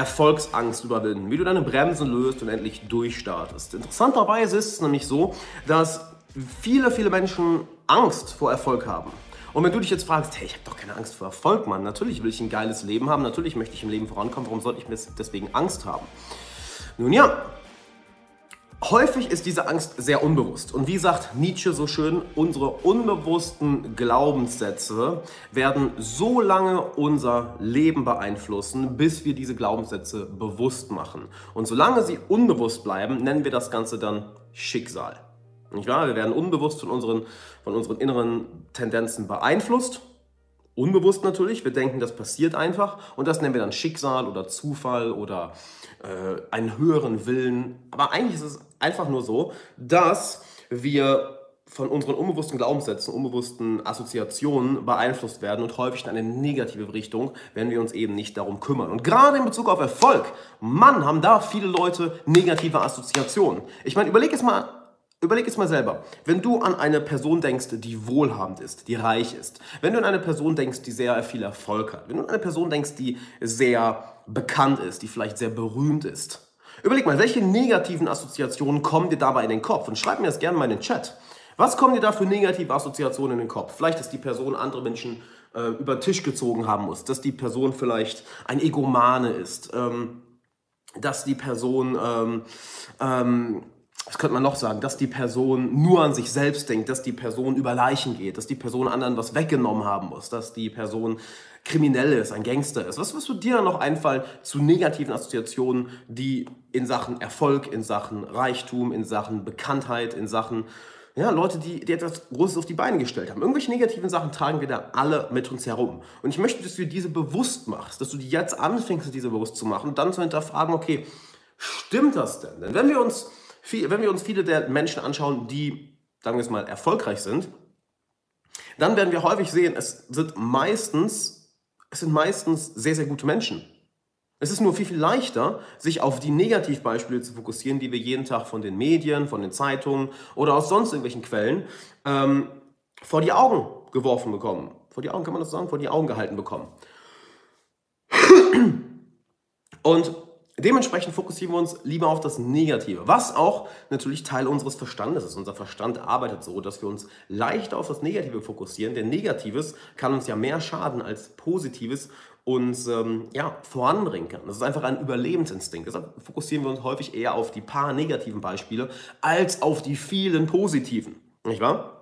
Erfolgsangst überwinden, wie du deine Bremsen löst und endlich durchstartest. Interessanterweise ist es nämlich so, dass viele, viele Menschen Angst vor Erfolg haben. Und wenn du dich jetzt fragst, hey, ich habe doch keine Angst vor Erfolg, Mann, natürlich will ich ein geiles Leben haben, natürlich möchte ich im Leben vorankommen, warum sollte ich mir deswegen Angst haben? Nun ja, Häufig ist diese Angst sehr unbewusst. Und wie sagt Nietzsche so schön, unsere unbewussten Glaubenssätze werden so lange unser Leben beeinflussen, bis wir diese Glaubenssätze bewusst machen. Und solange sie unbewusst bleiben, nennen wir das Ganze dann Schicksal. Nicht wahr? Wir werden unbewusst von unseren, von unseren inneren Tendenzen beeinflusst. Unbewusst natürlich. Wir denken, das passiert einfach. Und das nennen wir dann Schicksal oder Zufall oder äh, einen höheren Willen. Aber eigentlich ist es einfach nur so, dass wir von unseren unbewussten Glaubenssätzen, unbewussten Assoziationen beeinflusst werden und häufig in eine negative Richtung, wenn wir uns eben nicht darum kümmern. Und gerade in Bezug auf Erfolg, Mann, haben da viele Leute negative Assoziationen. Ich meine, überleg es mal Überleg es mal selber. Wenn du an eine Person denkst, die wohlhabend ist, die reich ist, wenn du an eine Person denkst, die sehr viel Erfolg hat, wenn du an eine Person denkst, die sehr bekannt ist, die vielleicht sehr berühmt ist, überleg mal, welche negativen Assoziationen kommen dir dabei in den Kopf? Und schreib mir das gerne mal in den Chat. Was kommen dir da für negative Assoziationen in den Kopf? Vielleicht, dass die Person andere Menschen äh, über den Tisch gezogen haben muss, dass die Person vielleicht ein Egomane ist, ähm, dass die Person ähm, ähm, was könnte man noch sagen, dass die Person nur an sich selbst denkt, dass die Person über Leichen geht, dass die Person anderen was weggenommen haben muss, dass die Person kriminell ist, ein Gangster ist. Was, was wird dir noch einfallen zu negativen Assoziationen, die in Sachen Erfolg, in Sachen Reichtum, in Sachen Bekanntheit, in Sachen ja, Leute, die, die etwas Großes auf die Beine gestellt haben. Irgendwelche negativen Sachen tragen wir da alle mit uns herum. Und ich möchte, dass du dir diese bewusst machst, dass du die jetzt anfängst, diese bewusst zu machen und dann zu hinterfragen, okay, stimmt das denn? Denn wenn wir uns viel, wenn wir uns viele der Menschen anschauen, die, sagen wir es mal, erfolgreich sind, dann werden wir häufig sehen, es sind meistens, es sind meistens sehr, sehr gute Menschen. Es ist nur viel, viel leichter, sich auf die Negativbeispiele zu fokussieren, die wir jeden Tag von den Medien, von den Zeitungen oder aus sonst irgendwelchen Quellen ähm, vor die Augen geworfen bekommen. Vor die Augen, kann man das sagen? Vor die Augen gehalten bekommen. Und Dementsprechend fokussieren wir uns lieber auf das Negative, was auch natürlich Teil unseres Verstandes ist. Unser Verstand arbeitet so, dass wir uns leichter auf das Negative fokussieren, denn Negatives kann uns ja mehr schaden als Positives uns ähm, ja, voranbringen kann. Das ist einfach ein Überlebensinstinkt. Deshalb fokussieren wir uns häufig eher auf die paar negativen Beispiele als auf die vielen positiven. Nicht wahr?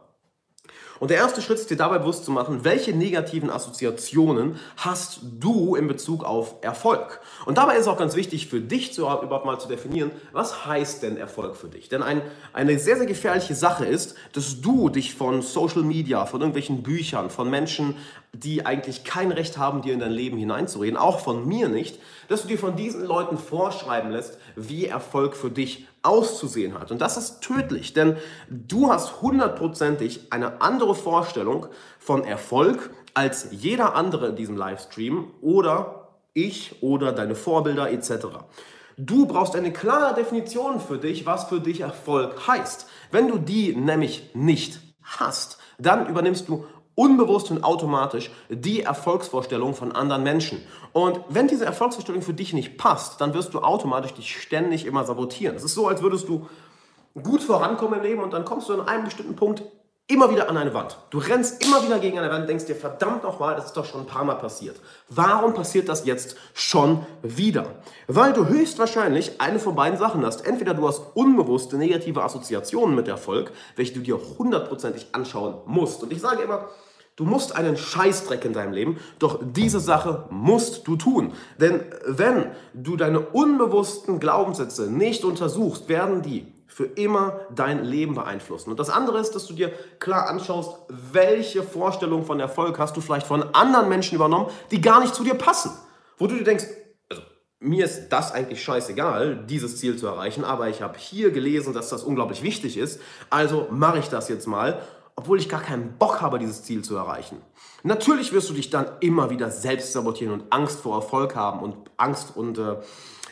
Und der erste Schritt ist dir dabei bewusst zu machen, welche negativen Assoziationen hast du in Bezug auf Erfolg. Und dabei ist auch ganz wichtig für dich zu, überhaupt mal zu definieren, was heißt denn Erfolg für dich? Denn ein, eine sehr, sehr gefährliche Sache ist, dass du dich von Social Media, von irgendwelchen Büchern, von Menschen, die eigentlich kein Recht haben, dir in dein Leben hineinzureden, auch von mir nicht, dass du dir von diesen Leuten vorschreiben lässt, wie Erfolg für dich auszusehen hat. Und das ist tödlich, denn du hast hundertprozentig eine andere Vorstellung von Erfolg als jeder andere in diesem Livestream oder ich oder deine Vorbilder etc. Du brauchst eine klare Definition für dich, was für dich Erfolg heißt. Wenn du die nämlich nicht hast, dann übernimmst du unbewusst und automatisch die Erfolgsvorstellung von anderen Menschen. Und wenn diese Erfolgsvorstellung für dich nicht passt, dann wirst du automatisch dich ständig immer sabotieren. Es ist so, als würdest du gut vorankommen im Leben und dann kommst du an einem bestimmten Punkt immer wieder an eine Wand. Du rennst immer wieder gegen eine Wand denkst dir, verdammt nochmal, das ist doch schon ein paar Mal passiert. Warum passiert das jetzt schon wieder? Weil du höchstwahrscheinlich eine von beiden Sachen hast. Entweder du hast unbewusste negative Assoziationen mit Erfolg, welche du dir hundertprozentig anschauen musst. Und ich sage immer, Du musst einen Scheißdreck in deinem Leben, doch diese Sache musst du tun. Denn wenn du deine unbewussten Glaubenssätze nicht untersuchst, werden die für immer dein Leben beeinflussen. Und das andere ist, dass du dir klar anschaust, welche Vorstellung von Erfolg hast du vielleicht von anderen Menschen übernommen, die gar nicht zu dir passen. Wo du dir denkst, also, mir ist das eigentlich scheißegal, dieses Ziel zu erreichen, aber ich habe hier gelesen, dass das unglaublich wichtig ist, also mache ich das jetzt mal obwohl ich gar keinen Bock habe, dieses Ziel zu erreichen. Natürlich wirst du dich dann immer wieder selbst sabotieren und Angst vor Erfolg haben und Angst und äh,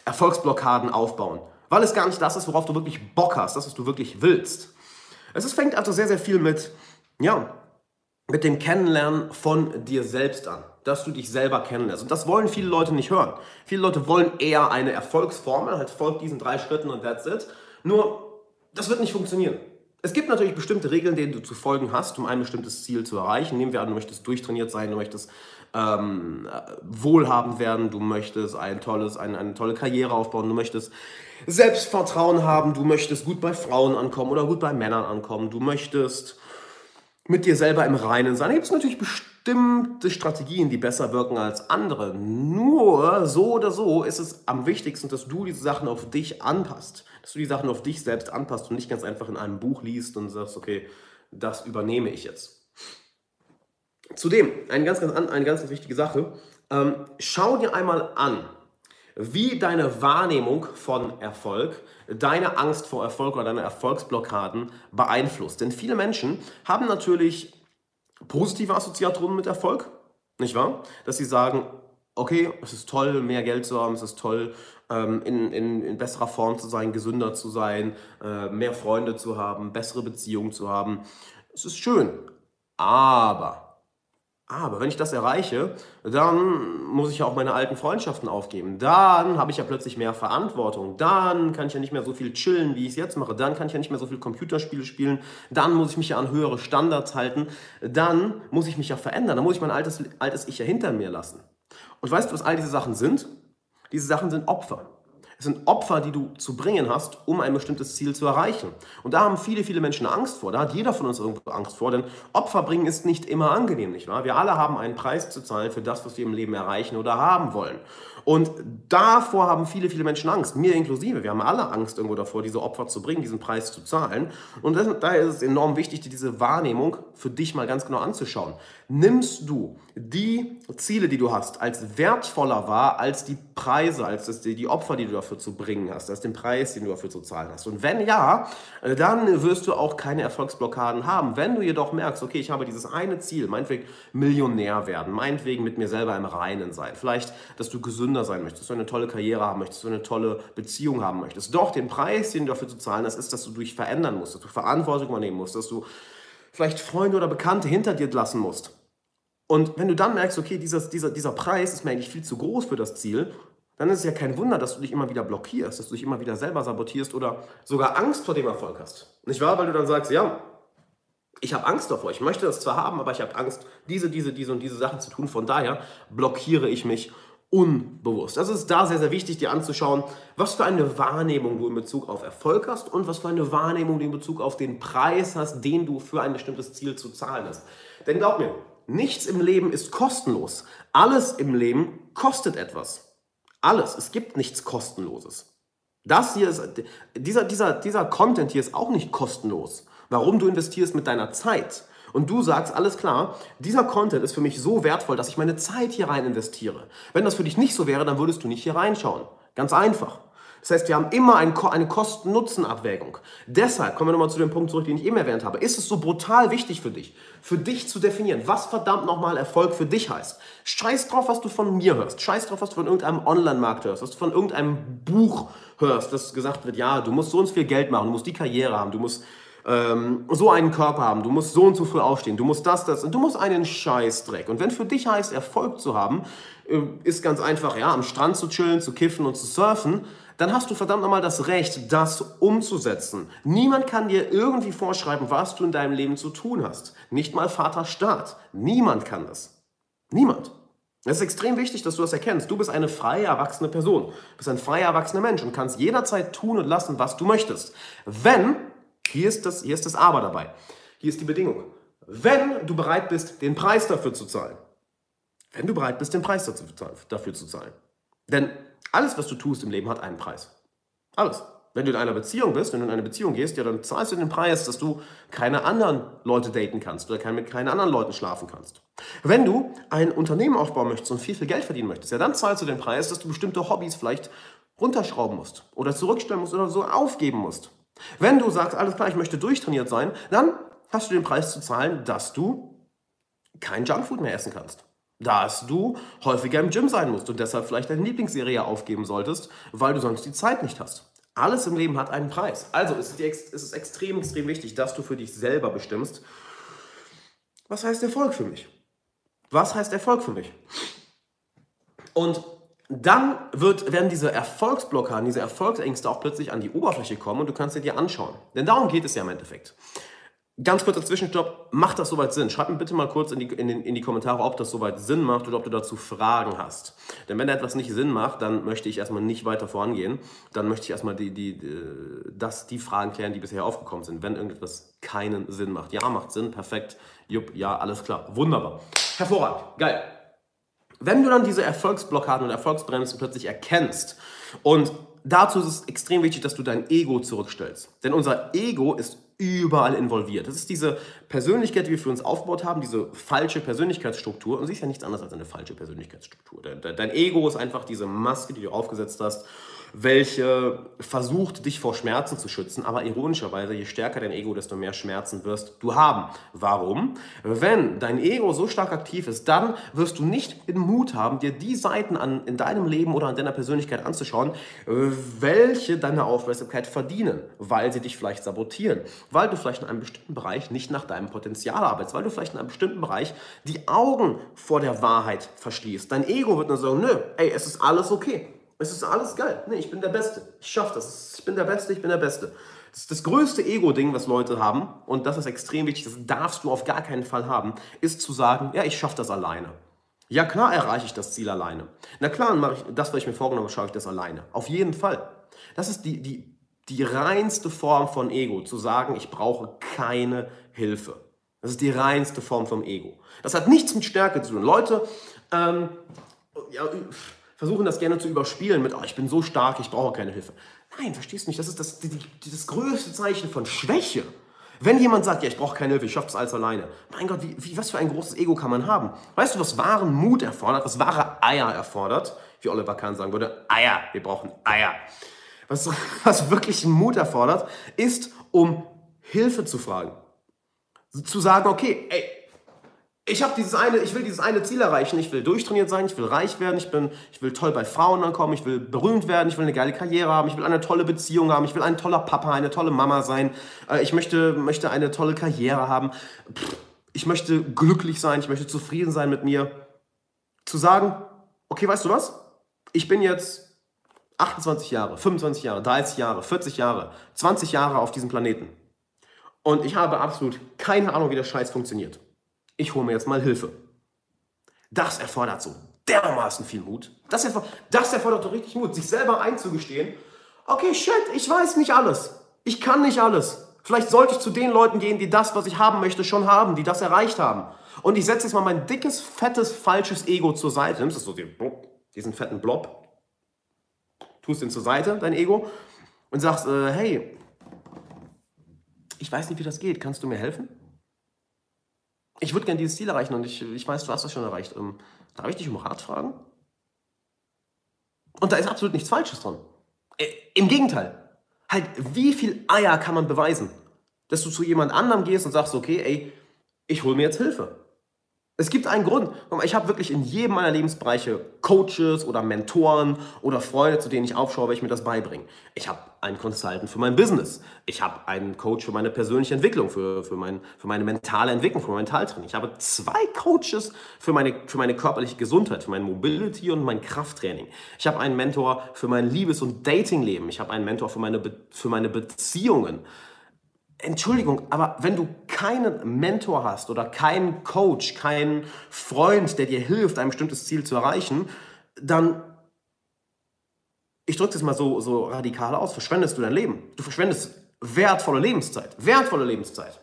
Erfolgsblockaden aufbauen, weil es gar nicht das ist, worauf du wirklich Bock hast, das, was du wirklich willst. Es ist, fängt also sehr, sehr viel mit, ja, mit dem Kennenlernen von dir selbst an. dass du dich selber kennenlernst. Und das wollen viele Leute nicht hören. Viele Leute wollen eher eine Erfolgsformel, halt folgt diesen drei Schritten und that's it. Nur, das wird nicht funktionieren. Es gibt natürlich bestimmte Regeln, denen du zu folgen hast, um ein bestimmtes Ziel zu erreichen. Nehmen wir an, du möchtest durchtrainiert sein, du möchtest ähm, wohlhabend werden, du möchtest ein tolles, eine, eine tolle Karriere aufbauen, du möchtest Selbstvertrauen haben, du möchtest gut bei Frauen ankommen oder gut bei Männern ankommen, du möchtest mit dir selber im Reinen sein. Da gibt es natürlich bestimmte Strategien, die besser wirken als andere. Nur so oder so ist es am wichtigsten, dass du diese Sachen auf dich anpasst. Dass du die Sachen auf dich selbst anpasst und nicht ganz einfach in einem Buch liest und sagst, okay, das übernehme ich jetzt. Zudem, eine ganz, ganz, eine ganz, ganz wichtige Sache, ähm, schau dir einmal an, wie deine Wahrnehmung von Erfolg deine Angst vor Erfolg oder deine Erfolgsblockaden beeinflusst. Denn viele Menschen haben natürlich positive Assoziationen mit Erfolg, nicht wahr? Dass sie sagen, okay, es ist toll, mehr Geld zu haben, es ist toll, ähm, in, in, in besserer Form zu sein, gesünder zu sein, äh, mehr Freunde zu haben, bessere Beziehungen zu haben. Es ist schön, aber aber wenn ich das erreiche, dann muss ich ja auch meine alten Freundschaften aufgeben. Dann habe ich ja plötzlich mehr Verantwortung. Dann kann ich ja nicht mehr so viel chillen, wie ich es jetzt mache. Dann kann ich ja nicht mehr so viel Computerspiele spielen. Dann muss ich mich ja an höhere Standards halten. Dann muss ich mich ja verändern. Dann muss ich mein altes, altes Ich ja hinter mir lassen. Und weißt du, was all diese Sachen sind? Diese Sachen sind Opfer. Es sind Opfer, die du zu bringen hast, um ein bestimmtes Ziel zu erreichen. Und da haben viele, viele Menschen Angst vor. Da hat jeder von uns irgendwo Angst vor, denn Opfer bringen ist nicht immer angenehm, nicht wahr? Wir alle haben einen Preis zu zahlen für das, was wir im Leben erreichen oder haben wollen. Und davor haben viele, viele Menschen Angst, mir inklusive. Wir haben alle Angst irgendwo davor, diese Opfer zu bringen, diesen Preis zu zahlen. Und das, daher ist es enorm wichtig, diese Wahrnehmung für dich mal ganz genau anzuschauen. Nimmst du die Ziele, die du hast, als wertvoller wahr als die Preise, als das, die Opfer, die du dafür zu bringen hast, als den Preis, den du dafür zu zahlen hast? Und wenn ja, dann wirst du auch keine Erfolgsblockaden haben. Wenn du jedoch merkst, okay, ich habe dieses eine Ziel, meinetwegen Millionär werden, meinetwegen mit mir selber im Reinen sein, vielleicht, dass du gesünder gesünder sein möchtest, du eine tolle Karriere haben möchtest, du eine tolle Beziehung haben möchtest. Doch den Preis, den du dafür zu zahlen hast, ist, dass du dich verändern musst, dass du Verantwortung übernehmen musst, dass du vielleicht Freunde oder Bekannte hinter dir lassen musst. Und wenn du dann merkst, okay, dieses, dieser, dieser Preis ist mir eigentlich viel zu groß für das Ziel, dann ist es ja kein Wunder, dass du dich immer wieder blockierst, dass du dich immer wieder selber sabotierst oder sogar Angst vor dem Erfolg hast. Nicht wahr? Weil du dann sagst, ja, ich habe Angst davor. Ich möchte das zwar haben, aber ich habe Angst, diese, diese, diese und diese Sachen zu tun. Von daher blockiere ich mich unbewusst. Das ist da sehr, sehr wichtig, dir anzuschauen, was für eine Wahrnehmung du in Bezug auf Erfolg hast und was für eine Wahrnehmung du in Bezug auf den Preis hast, den du für ein bestimmtes Ziel zu zahlen hast. Denn glaub mir, nichts im Leben ist kostenlos. Alles im Leben kostet etwas. Alles. Es gibt nichts Kostenloses. Das hier ist, dieser, dieser, dieser Content hier ist auch nicht kostenlos. Warum du investierst mit deiner Zeit? Und du sagst, alles klar, dieser Content ist für mich so wertvoll, dass ich meine Zeit hier rein investiere. Wenn das für dich nicht so wäre, dann würdest du nicht hier reinschauen. Ganz einfach. Das heißt, wir haben immer eine Kosten-Nutzen-Abwägung. Deshalb kommen wir nochmal zu dem Punkt zurück, den ich eben erwähnt habe. Ist es so brutal wichtig für dich, für dich zu definieren, was verdammt nochmal Erfolg für dich heißt? Scheiß drauf, was du von mir hörst. Scheiß drauf, was du von irgendeinem Online-Markt hörst, was du von irgendeinem Buch hörst, das gesagt wird, ja, du musst so und so viel Geld machen, du musst die Karriere haben, du musst ähm, so einen Körper haben, du musst so und so früh aufstehen, du musst das, das und du musst einen Scheißdreck. Und wenn für dich heißt, Erfolg zu haben, äh, ist ganz einfach, ja, am Strand zu chillen, zu kiffen und zu surfen, dann hast du verdammt nochmal das Recht, das umzusetzen. Niemand kann dir irgendwie vorschreiben, was du in deinem Leben zu tun hast. Nicht mal Vater Staat. Niemand kann das. Niemand. Es ist extrem wichtig, dass du das erkennst. Du bist eine freie, erwachsene Person. Du bist ein freier, erwachsener Mensch und kannst jederzeit tun und lassen, was du möchtest. Wenn hier ist, das, hier ist das Aber dabei. Hier ist die Bedingung. Wenn du bereit bist, den Preis dafür zu zahlen. Wenn du bereit bist, den Preis dafür zu zahlen. Denn alles, was du tust im Leben, hat einen Preis. Alles. Wenn du in einer Beziehung bist, wenn du in eine Beziehung gehst, ja, dann zahlst du den Preis, dass du keine anderen Leute daten kannst oder mit keinen anderen Leuten schlafen kannst. Wenn du ein Unternehmen aufbauen möchtest und viel, viel Geld verdienen möchtest, ja, dann zahlst du den Preis, dass du bestimmte Hobbys vielleicht runterschrauben musst oder zurückstellen musst oder so aufgeben musst. Wenn du sagst, alles klar, ich möchte durchtrainiert sein, dann hast du den Preis zu zahlen, dass du kein Junkfood mehr essen kannst. Dass du häufiger im Gym sein musst und deshalb vielleicht deine Lieblingsserie aufgeben solltest, weil du sonst die Zeit nicht hast. Alles im Leben hat einen Preis. Also ist es extrem, extrem wichtig, dass du für dich selber bestimmst, was heißt Erfolg für mich? Was heißt Erfolg für mich? Und dann wird, werden diese Erfolgsblockaden, diese Erfolgsängste auch plötzlich an die Oberfläche kommen und du kannst sie dir anschauen. Denn darum geht es ja im Endeffekt. Ganz kurzer Zwischenstopp, macht das soweit Sinn? Schreib mir bitte mal kurz in die, in, in die Kommentare, ob das soweit Sinn macht oder ob du dazu Fragen hast. Denn wenn etwas nicht Sinn macht, dann möchte ich erstmal nicht weiter vorangehen. Dann möchte ich erstmal die, die, die, die Fragen klären, die bisher aufgekommen sind. Wenn irgendetwas keinen Sinn macht. Ja, macht Sinn, perfekt. Jupp, ja, alles klar. Wunderbar. Hervorragend, geil. Wenn du dann diese Erfolgsblockaden und Erfolgsbremsen plötzlich erkennst und dazu ist es extrem wichtig, dass du dein Ego zurückstellst. Denn unser Ego ist überall involviert. Das ist diese Persönlichkeit, die wir für uns aufgebaut haben, diese falsche Persönlichkeitsstruktur. Und sie ist ja nichts anderes als eine falsche Persönlichkeitsstruktur. Dein Ego ist einfach diese Maske, die du aufgesetzt hast welche versucht, dich vor Schmerzen zu schützen. Aber ironischerweise, je stärker dein Ego, desto mehr Schmerzen wirst du haben. Warum? Wenn dein Ego so stark aktiv ist, dann wirst du nicht den Mut haben, dir die Seiten an, in deinem Leben oder an deiner Persönlichkeit anzuschauen, welche deine Aufmerksamkeit verdienen, weil sie dich vielleicht sabotieren, weil du vielleicht in einem bestimmten Bereich nicht nach deinem Potenzial arbeitest, weil du vielleicht in einem bestimmten Bereich die Augen vor der Wahrheit verschließt. Dein Ego wird nur sagen, nö, ey, es ist alles okay. Es ist alles geil. Nee, ich bin der Beste. Ich schaffe das. Ich bin der Beste, ich bin der Beste. Das ist das größte Ego-Ding, was Leute haben, und das ist extrem wichtig, das darfst du auf gar keinen Fall haben, ist zu sagen, ja, ich schaffe das alleine. Ja, klar erreiche ich das Ziel alleine. Na klar, mache ich das, was ich mir vorgenommen habe, schaue ich das alleine. Auf jeden Fall. Das ist die, die, die reinste Form von Ego, zu sagen, ich brauche keine Hilfe. Das ist die reinste Form vom Ego. Das hat nichts mit Stärke zu tun. Leute, ähm, ja, versuchen das gerne zu überspielen mit, oh, ich bin so stark, ich brauche keine Hilfe. Nein, verstehst du nicht? Das ist das, die, die, das größte Zeichen von Schwäche. Wenn jemand sagt, ja, ich brauche keine Hilfe, ich schaffe das alles alleine. Mein Gott, wie, wie, was für ein großes Ego kann man haben? Weißt du, was wahren Mut erfordert, was wahre Eier erfordert? Wie Oliver Kahn sagen würde, Eier, wir brauchen Eier. Was, was wirklich Mut erfordert, ist, um Hilfe zu fragen. Zu sagen, okay, ey, ich habe dieses eine, ich will dieses eine Ziel erreichen. Ich will durchtrainiert sein, ich will reich werden, ich bin, ich will toll bei Frauen ankommen, ich will berühmt werden, ich will eine geile Karriere haben, ich will eine tolle Beziehung haben, ich will ein toller Papa, eine tolle Mama sein, äh, ich möchte, möchte eine tolle Karriere haben, ich möchte glücklich sein, ich möchte zufrieden sein mit mir. Zu sagen, okay, weißt du was? Ich bin jetzt 28 Jahre, 25 Jahre, 30 Jahre, 40 Jahre, 20 Jahre auf diesem Planeten. Und ich habe absolut keine Ahnung, wie der Scheiß funktioniert ich hole mir jetzt mal Hilfe. Das erfordert so dermaßen viel Mut. Das erfordert, das erfordert doch richtig Mut, sich selber einzugestehen, okay, shit, ich weiß nicht alles. Ich kann nicht alles. Vielleicht sollte ich zu den Leuten gehen, die das, was ich haben möchte, schon haben, die das erreicht haben. Und ich setze jetzt mal mein dickes, fettes, falsches Ego zur Seite. Nimmst du so diesen fetten Blob, tust ihn zur Seite, dein Ego, und sagst, äh, hey, ich weiß nicht, wie das geht. Kannst du mir helfen? Ich würde gerne dieses Ziel erreichen und ich, ich weiß, du hast das schon erreicht. Ähm, darf ich dich um Rat fragen? Und da ist absolut nichts Falsches dran. Äh, Im Gegenteil. Halt, wie viel Eier kann man beweisen? Dass du zu jemand anderem gehst und sagst, okay, ey, ich hole mir jetzt Hilfe. Es gibt einen Grund. Ich habe wirklich in jedem meiner Lebensbereiche Coaches oder Mentoren oder Freunde, zu denen ich aufschaue, weil ich mir das beibringe. Ich habe einen Consultant für mein Business. Ich habe einen Coach für meine persönliche Entwicklung, für, für, mein, für meine mentale Entwicklung, für mein Mentaltraining. Ich habe zwei Coaches für meine, für meine körperliche Gesundheit, für mein Mobility und mein Krafttraining. Ich habe einen Mentor für mein Liebes- und Datingleben. Ich habe einen Mentor für meine, für meine Beziehungen. Entschuldigung, aber wenn du keinen Mentor hast oder keinen Coach, keinen Freund, der dir hilft, ein bestimmtes Ziel zu erreichen, dann, ich drücke es mal so, so radikal aus, verschwendest du dein Leben. Du verschwendest wertvolle Lebenszeit. Wertvolle Lebenszeit.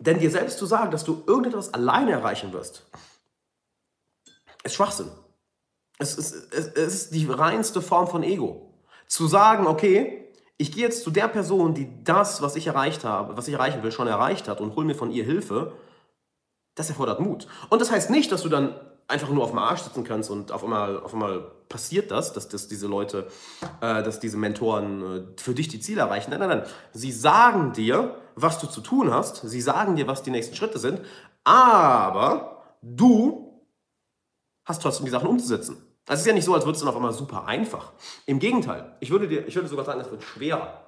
Denn dir selbst zu sagen, dass du irgendetwas alleine erreichen wirst, ist Schwachsinn. Es ist, es ist die reinste Form von Ego. Zu sagen, okay, ich gehe jetzt zu der Person, die das, was ich erreicht habe, was ich erreichen will, schon erreicht hat und hole mir von ihr Hilfe, das erfordert Mut. Und das heißt nicht, dass du dann einfach nur auf dem Arsch sitzen kannst und auf einmal, auf einmal passiert das, dass, dass diese Leute, äh, dass diese Mentoren äh, für dich die Ziele erreichen. Nein, nein, nein. Sie sagen dir, was du zu tun hast. Sie sagen dir, was die nächsten Schritte sind. Aber du hast trotzdem die Sachen umzusetzen. Es ist ja nicht so, als würde es dann auf einmal super einfach. Im Gegenteil, ich würde, dir, ich würde sogar sagen, es wird schwerer.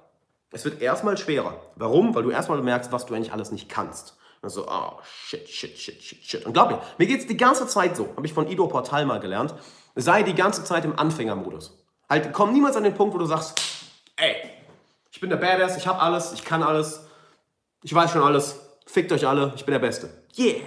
Es wird erstmal schwerer. Warum? Weil du erstmal merkst, was du eigentlich alles nicht kannst. Also, oh, shit, shit, shit, shit, shit. Und glaub mir, mir geht's die ganze Zeit so, habe ich von Ido Portal mal gelernt, sei die ganze Zeit im Anfängermodus. Halt, komm niemals an den Punkt, wo du sagst, ey, ich bin der Badass, ich hab alles, ich kann alles, ich weiß schon alles, fickt euch alle, ich bin der Beste. Yeah,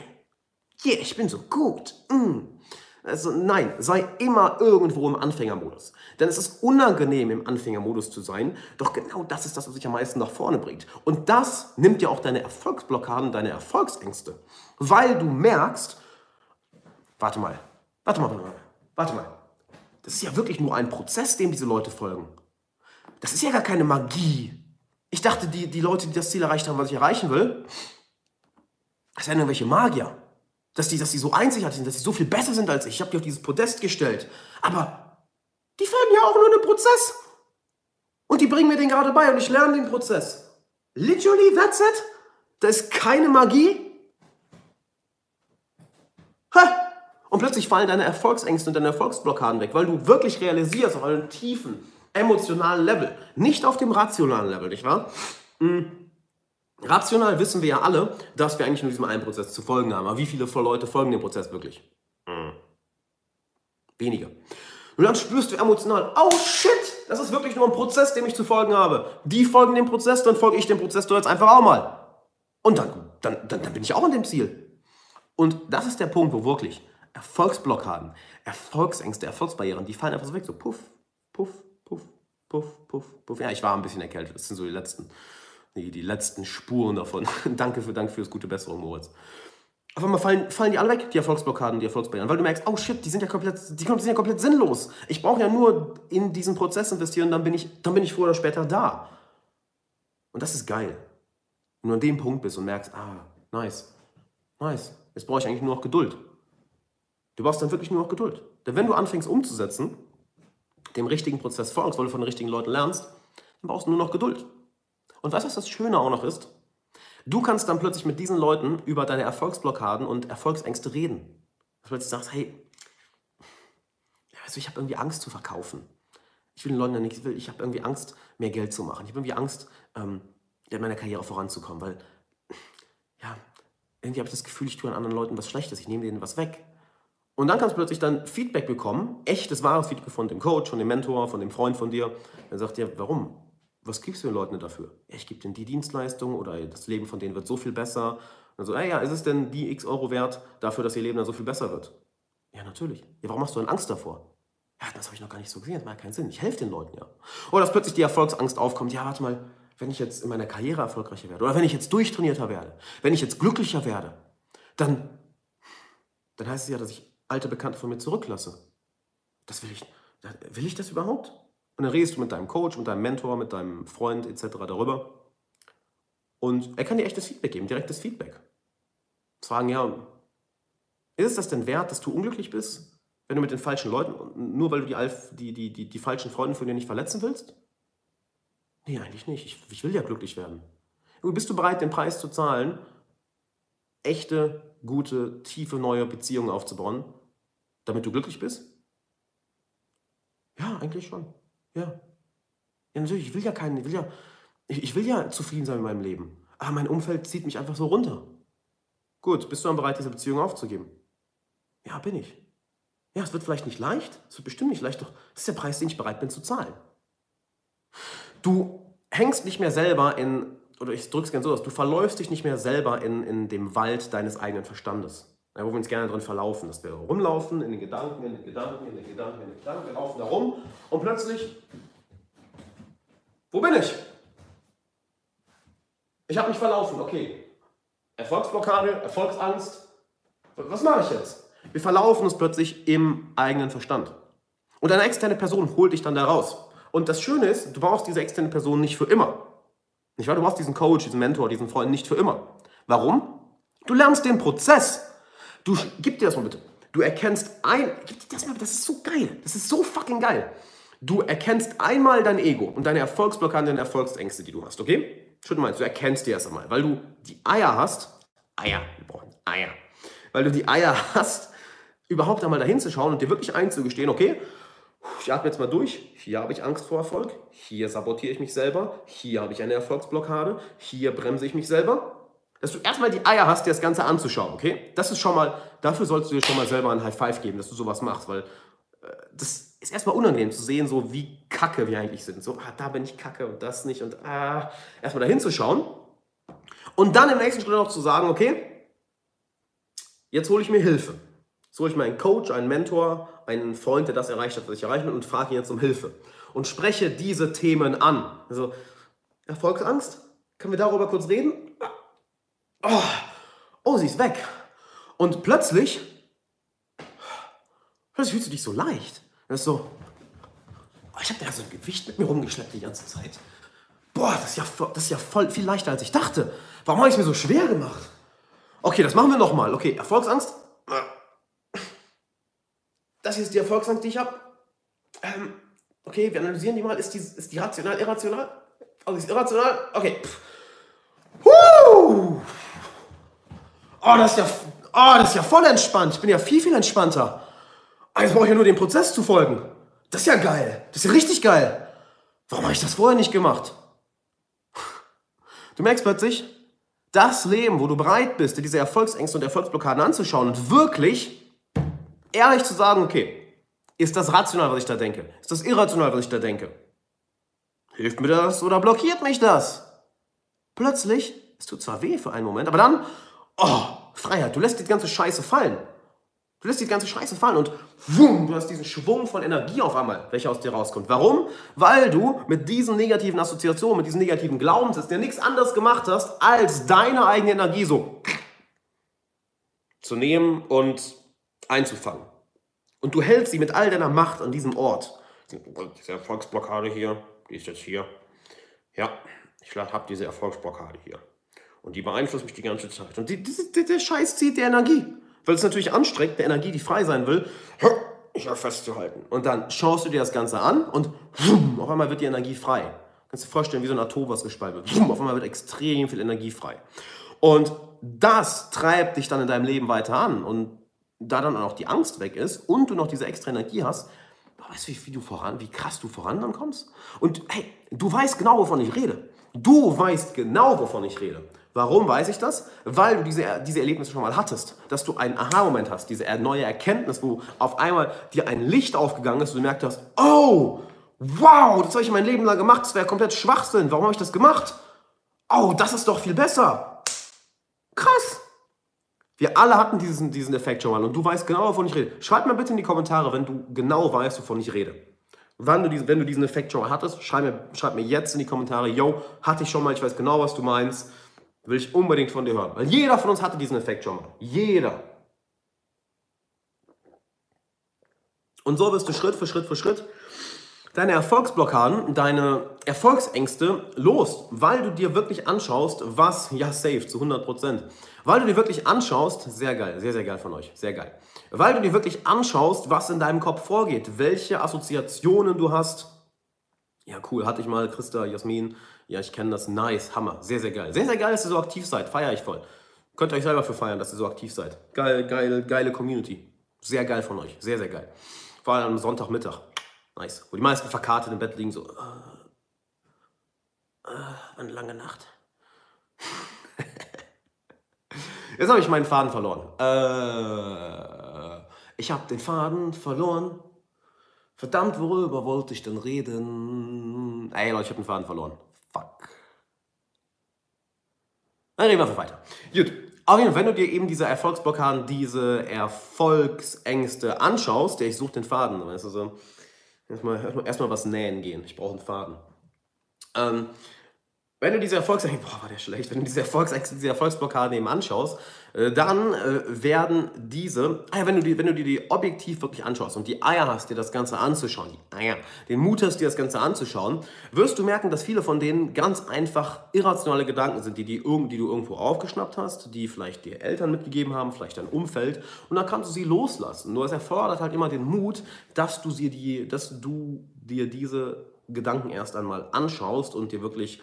yeah, ich bin so gut. Mm. Also nein, sei immer irgendwo im Anfängermodus. Denn es ist unangenehm, im Anfängermodus zu sein, doch genau das ist das, was dich am meisten nach vorne bringt. Und das nimmt dir auch deine Erfolgsblockaden, deine Erfolgsängste. Weil du merkst, warte mal, warte mal, warte mal. Das ist ja wirklich nur ein Prozess, dem diese Leute folgen. Das ist ja gar keine Magie. Ich dachte, die, die Leute, die das Ziel erreicht haben, was ich erreichen will, das sind irgendwelche Magier dass die, dass die so einzigartig sind, dass sie so viel besser sind als ich. Ich habe die auf dieses Podest gestellt. Aber die folgen ja auch nur einem Prozess. Und die bringen mir den gerade bei und ich lerne den Prozess. Literally, that's it? Da ist keine Magie? Ha! Und plötzlich fallen deine Erfolgsängste und deine Erfolgsblockaden weg, weil du wirklich realisierst auf einem tiefen, emotionalen Level, nicht auf dem rationalen Level, nicht wahr? Mhm Rational wissen wir ja alle, dass wir eigentlich nur diesem einen Prozess zu folgen haben. Aber wie viele Leute folgen dem Prozess wirklich? Hm. Wenige. Und dann spürst du emotional, oh shit, das ist wirklich nur ein Prozess, dem ich zu folgen habe. Die folgen dem Prozess, dann folge ich dem Prozess doch jetzt einfach auch mal. Und dann, dann, dann, dann bin ich auch an dem Ziel. Und das ist der Punkt, wo wirklich Erfolgsblockaden, Erfolgsängste, Erfolgsbarrieren, die fallen einfach so weg, so puff, puff, puff, puff, puff, puff. Ja, ich war ein bisschen erkältet, das sind so die letzten die, die letzten Spuren davon. danke für danke fürs gute Besserung, Moritz. Auf einmal fallen, fallen die alle weg, die Erfolgsblockaden, die Erfolgsbarrieren, weil du merkst, oh shit, die sind ja komplett, die sind ja komplett sinnlos. Ich brauche ja nur in diesen Prozess investieren, dann bin ich, dann bin ich früher oder später da. Und das ist geil. Wenn du an dem Punkt bist und merkst, ah, nice, nice, jetzt brauche ich eigentlich nur noch Geduld. Du brauchst dann wirklich nur noch Geduld. Denn wenn du anfängst umzusetzen, dem richtigen Prozess folgst, weil du von den richtigen Leuten lernst, dann brauchst du nur noch Geduld. Und weißt du, was das Schöne auch noch ist? Du kannst dann plötzlich mit diesen Leuten über deine Erfolgsblockaden und Erfolgsängste reden. Dass du plötzlich sagst, hey, weißt du, ich habe irgendwie Angst zu verkaufen. Ich will in London nichts, ich, ich habe irgendwie Angst, mehr Geld zu machen. Ich habe irgendwie Angst, ähm, in meiner Karriere voranzukommen, weil, ja, irgendwie habe ich das Gefühl, ich tue an anderen Leuten was Schlechtes, ich nehme denen was weg. Und dann kannst du plötzlich dann Feedback bekommen, echtes, wahres Feedback von dem Coach, von dem Mentor, von dem Freund von dir. Dann sagt dir, warum? Was gibst du den Leuten dafür? Ich gebe denen die Dienstleistung oder das Leben von denen wird so viel besser. Und so, ey, ja, ist es denn die x Euro wert dafür, dass ihr Leben dann so viel besser wird? Ja, natürlich. Ja, warum hast du dann Angst davor? Ja, das habe ich noch gar nicht so gesehen, das macht keinen Sinn. Ich helfe den Leuten ja. Oder dass plötzlich die Erfolgsangst aufkommt, ja, warte mal, wenn ich jetzt in meiner Karriere erfolgreicher werde oder wenn ich jetzt durchtrainierter werde, wenn ich jetzt glücklicher werde, dann, dann heißt es ja, dass ich alte Bekannte von mir zurücklasse. Das will ich. Will ich das überhaupt? Und dann redest du mit deinem Coach, mit deinem Mentor, mit deinem Freund etc. darüber. Und er kann dir echtes Feedback geben, direktes Feedback. Fragen, ja, ist es das denn wert, dass du unglücklich bist, wenn du mit den falschen Leuten, nur weil du die, die, die, die, falschen Freunde von dir nicht verletzen willst? Nee, eigentlich nicht. Ich, ich will ja glücklich werden. Bist du bereit, den Preis zu zahlen, echte, gute, tiefe, neue Beziehungen aufzubauen, damit du glücklich bist? Ja, eigentlich schon. Ja. Ja, natürlich, ich will ja keinen, ich will ja, ich, ich will ja zufrieden sein mit meinem Leben. Aber mein Umfeld zieht mich einfach so runter. Gut, bist du dann bereit, diese Beziehung aufzugeben? Ja, bin ich. Ja, es wird vielleicht nicht leicht, es wird bestimmt nicht leicht, doch das ist der Preis, den ich bereit bin zu zahlen. Du hängst nicht mehr selber in, oder ich drücke es gerne so aus, du verläufst dich nicht mehr selber in, in dem Wald deines eigenen Verstandes. Ja, wo wir uns gerne drin verlaufen, dass wir rumlaufen, in den Gedanken, in den Gedanken, in den Gedanken, in den Gedanken, wir laufen da rum und plötzlich, wo bin ich? Ich habe mich verlaufen, okay. Erfolgsblockade, Erfolgsangst, was mache ich jetzt? Wir verlaufen uns plötzlich im eigenen Verstand. Und eine externe Person holt dich dann da raus. Und das Schöne ist, du brauchst diese externe Person nicht für immer. Nicht wahr? Du brauchst diesen Coach, diesen Mentor, diesen Freund nicht für immer. Warum? Du lernst den Prozess Du, gib dir das mal bitte. Du erkennst ein, gib dir das mal, das ist so geil. Das ist so fucking geil. Du erkennst einmal dein Ego und deine Erfolgsblockaden, deine Erfolgsängste, die du hast, okay? Schüttel mal, du erkennst dir erst einmal, weil du die Eier hast. Eier, wir brauchen Eier. Weil du die Eier hast, überhaupt einmal dahin zu schauen und dir wirklich einzugestehen, okay, ich atme jetzt mal durch. Hier habe ich Angst vor Erfolg. Hier sabotiere ich mich selber. Hier habe ich eine Erfolgsblockade. Hier bremse ich mich selber. Dass du erstmal die Eier hast, dir das Ganze anzuschauen, okay? Das ist schon mal, dafür solltest du dir schon mal selber einen High Five geben, dass du sowas machst, weil äh, das ist erstmal unangenehm zu sehen, so wie kacke wir eigentlich sind. So, ah, da bin ich kacke und das nicht und ah, erstmal dahin zu schauen. Und dann im nächsten Schritt noch zu sagen, okay, jetzt hole ich mir Hilfe. Jetzt hole ich mir einen Coach, einen Mentor, einen Freund, der das erreicht hat, was ich erreichen will, und frage ihn jetzt um Hilfe. Und spreche diese Themen an. Also, Erfolgsangst? Können wir darüber kurz reden? Oh, oh sie ist weg. Und plötzlich, plötzlich fühlst du dich so leicht. Das ist so, oh, ich habe da so ein Gewicht mit mir rumgeschleppt die ganze Zeit. Boah, das ist ja, das ist ja voll viel leichter, als ich dachte. Warum habe ich es mir so schwer gemacht? Okay, das machen wir nochmal. Okay, Erfolgsangst. Das hier ist die Erfolgsangst, die ich habe. Ähm, okay, wir analysieren die mal. Ist die, ist die rational, irrational? Also ist irrational? Okay. Huh! Oh, das ist ja, oh, das ist ja voll entspannt. Ich bin ja viel, viel entspannter. Ah, jetzt brauche ich ja nur dem Prozess zu folgen. Das ist ja geil. Das ist ja richtig geil. Warum habe ich das vorher nicht gemacht? Du merkst plötzlich, das Leben, wo du bereit bist, dir diese Erfolgsängste und Erfolgsblockaden anzuschauen und wirklich ehrlich zu sagen, okay, ist das rational, was ich da denke? Ist das irrational, was ich da denke? Hilft mir das oder blockiert mich das? Plötzlich, es tut zwar weh für einen Moment, aber dann, oh, Freiheit, du lässt die ganze Scheiße fallen. Du lässt die ganze Scheiße fallen und wumm, du hast diesen Schwung von Energie auf einmal, welcher aus dir rauskommt. Warum? Weil du mit diesen negativen Assoziationen, mit diesen negativen Glaubenssätzen ja nichts anderes gemacht hast, als deine eigene Energie so zu nehmen und einzufangen. Und du hältst sie mit all deiner Macht an diesem Ort. Diese Erfolgsblockade hier, die ist jetzt hier. Ja, ich habe diese Erfolgsblockade hier. Und die beeinflusst mich die ganze Zeit. Und die, die, der Scheiß zieht die Energie. Weil es natürlich anstrengt, der Energie, die frei sein will, ich festzuhalten. Und dann schaust du dir das Ganze an und auf einmal wird die Energie frei. Kannst du dir vorstellen, wie so ein Atom, was gespalten wird. Auf einmal wird extrem viel Energie frei. Und das treibt dich dann in deinem Leben weiter an. Und da dann auch die Angst weg ist und du noch diese extra Energie hast, weißt du, wie, du voran, wie krass du voran dann kommst? Und hey, du weißt genau, wovon ich rede. Du weißt genau, wovon ich rede. Warum weiß ich das? Weil du diese, diese Erlebnisse schon mal hattest. Dass du einen Aha-Moment hast, diese neue Erkenntnis, wo auf einmal dir ein Licht aufgegangen ist und du merkt hast, oh, wow, das habe ich mein Leben lang gemacht, das wäre komplett Schwachsinn. Warum habe ich das gemacht? Oh, das ist doch viel besser. Krass. Wir alle hatten diesen, diesen Effekt schon mal und du weißt genau, wovon ich rede. Schreib mir bitte in die Kommentare, wenn du genau weißt, wovon ich rede. Wann du, wenn du diesen Effekt schon mal hattest, schreib mir, schreib mir jetzt in die Kommentare, yo, hatte ich schon mal, ich weiß genau, was du meinst. Will ich unbedingt von dir hören. Weil jeder von uns hatte diesen Effekt schon mal. Jeder. Und so wirst du Schritt für Schritt für Schritt deine Erfolgsblockaden, deine Erfolgsängste los, weil du dir wirklich anschaust, was, ja, safe, zu 100 Prozent, weil du dir wirklich anschaust, sehr geil, sehr, sehr geil von euch, sehr geil, weil du dir wirklich anschaust, was in deinem Kopf vorgeht, welche Assoziationen du hast. Ja, cool, hatte ich mal, Christa, Jasmin, ja, ich kenne das, nice, Hammer, sehr, sehr geil. Sehr, sehr geil, dass ihr so aktiv seid, feiere ich voll. Könnt ihr euch selber für feiern, dass ihr so aktiv seid. Geil, geil, geile Community. Sehr geil von euch, sehr, sehr geil. Vor allem am Sonntagmittag. Nice. Wo die meisten verkartet im Bett liegen, so. Uh, uh, eine lange Nacht. Jetzt habe ich meinen Faden verloren. Äh, ich habe den Faden verloren. Verdammt, worüber wollte ich denn reden? Ey Leute, ich habe den Faden verloren. Fuck. Dann reden wir einfach weiter. Gut. Auf jeden Fall, wenn du dir eben diese Erfolgsblockaden, diese Erfolgsängste anschaust, der ich suche den Faden, weißt du so, erstmal, erstmal, was nähen gehen. Ich brauche einen Faden. Ähm, wenn du diese Erfolgsängste, boah, war der schlecht, wenn du diese Erfolgsängste, diese Erfolgsblockaden eben anschaust, dann äh, werden diese, ah wenn du, die, wenn du dir die objektiv wirklich anschaust und die Eier hast, dir das Ganze anzuschauen, die Eier, den Mut hast, dir das Ganze anzuschauen, wirst du merken, dass viele von denen ganz einfach irrationale Gedanken sind, die, die, die du irgendwo aufgeschnappt hast, die vielleicht dir Eltern mitgegeben haben, vielleicht dein Umfeld und dann kannst du sie loslassen. Nur es erfordert halt immer den Mut, dass du, sie die, dass du dir diese Gedanken erst einmal anschaust und dir wirklich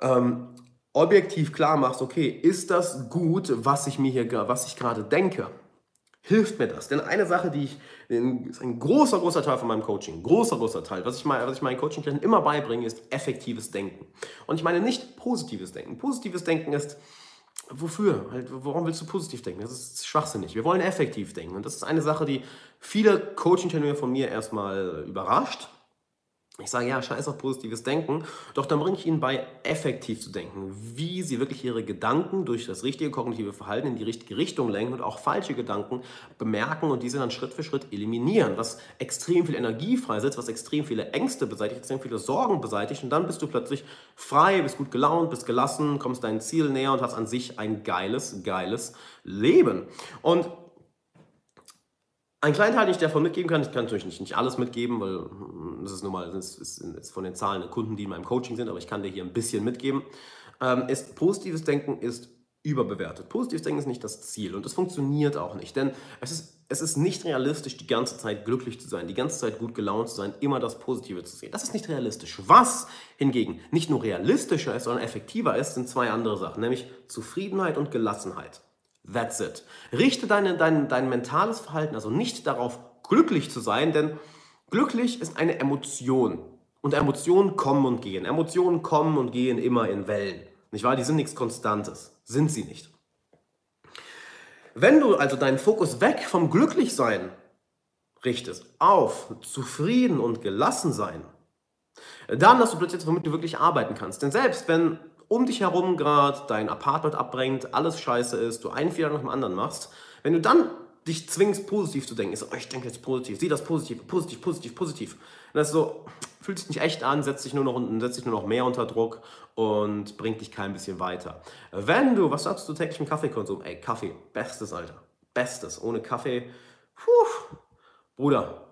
ähm, objektiv klar machst, okay, ist das gut, was ich mir hier, was ich gerade denke? Hilft mir das? Denn eine Sache, die ich, ist ein großer, großer Teil von meinem Coaching, großer, großer Teil, was ich, mal, was ich meinen Coaching-Klienten immer beibringe, ist effektives Denken. Und ich meine nicht positives Denken. Positives Denken ist, wofür? Halt, warum willst du positiv denken? Das ist schwachsinnig. Wir wollen effektiv denken. Und das ist eine Sache, die viele Coaching-Trainer von mir erstmal überrascht. Ich sage, ja, scheiß auf positives Denken, doch dann bringe ich Ihnen bei, effektiv zu denken, wie Sie wirklich Ihre Gedanken durch das richtige kognitive Verhalten in die richtige Richtung lenken und auch falsche Gedanken bemerken und diese dann Schritt für Schritt eliminieren, was extrem viel Energie freisetzt, was extrem viele Ängste beseitigt, extrem viele Sorgen beseitigt und dann bist du plötzlich frei, bist gut gelaunt, bist gelassen, kommst deinem Ziel näher und hast an sich ein geiles, geiles Leben. Und ein kleiner Teil, den ich davon mitgeben kann, ich kann natürlich nicht, nicht alles mitgeben, weil hm, das ist nun mal das ist, ist von den Zahlen der Kunden, die in meinem Coaching sind, aber ich kann dir hier ein bisschen mitgeben, ähm, ist positives Denken ist überbewertet. Positives Denken ist nicht das Ziel und es funktioniert auch nicht, denn es ist, es ist nicht realistisch, die ganze Zeit glücklich zu sein, die ganze Zeit gut gelaunt zu sein, immer das Positive zu sehen. Das ist nicht realistisch. Was hingegen nicht nur realistischer ist, sondern effektiver ist, sind zwei andere Sachen, nämlich Zufriedenheit und Gelassenheit. That's it. Richte dein, dein, dein mentales Verhalten also nicht darauf, glücklich zu sein, denn glücklich ist eine Emotion. Und Emotionen kommen und gehen. Emotionen kommen und gehen immer in Wellen. Nicht wahr? Die sind nichts Konstantes. Sind sie nicht. Wenn du also deinen Fokus weg vom Glücklichsein richtest auf zufrieden und gelassen sein, dann hast du plötzlich, womit du wirklich arbeiten kannst. Denn selbst wenn um dich herum gerade dein Apartment abbringt, alles scheiße ist, du einen Fehler nach dem anderen machst, wenn du dann dich zwingst, positiv zu denken, ist oh, ich denke jetzt positiv, sieh das positiv, positiv, positiv, positiv. Und das ist so, fühlt sich nicht echt an, setzt dich nur noch setzt dich nur noch mehr unter Druck und bringt dich kein bisschen weiter. Wenn du, was sagst du täglich im Kaffeekonsum? Ey, Kaffee, bestes, Alter. Bestes. Ohne Kaffee, puh, Bruder,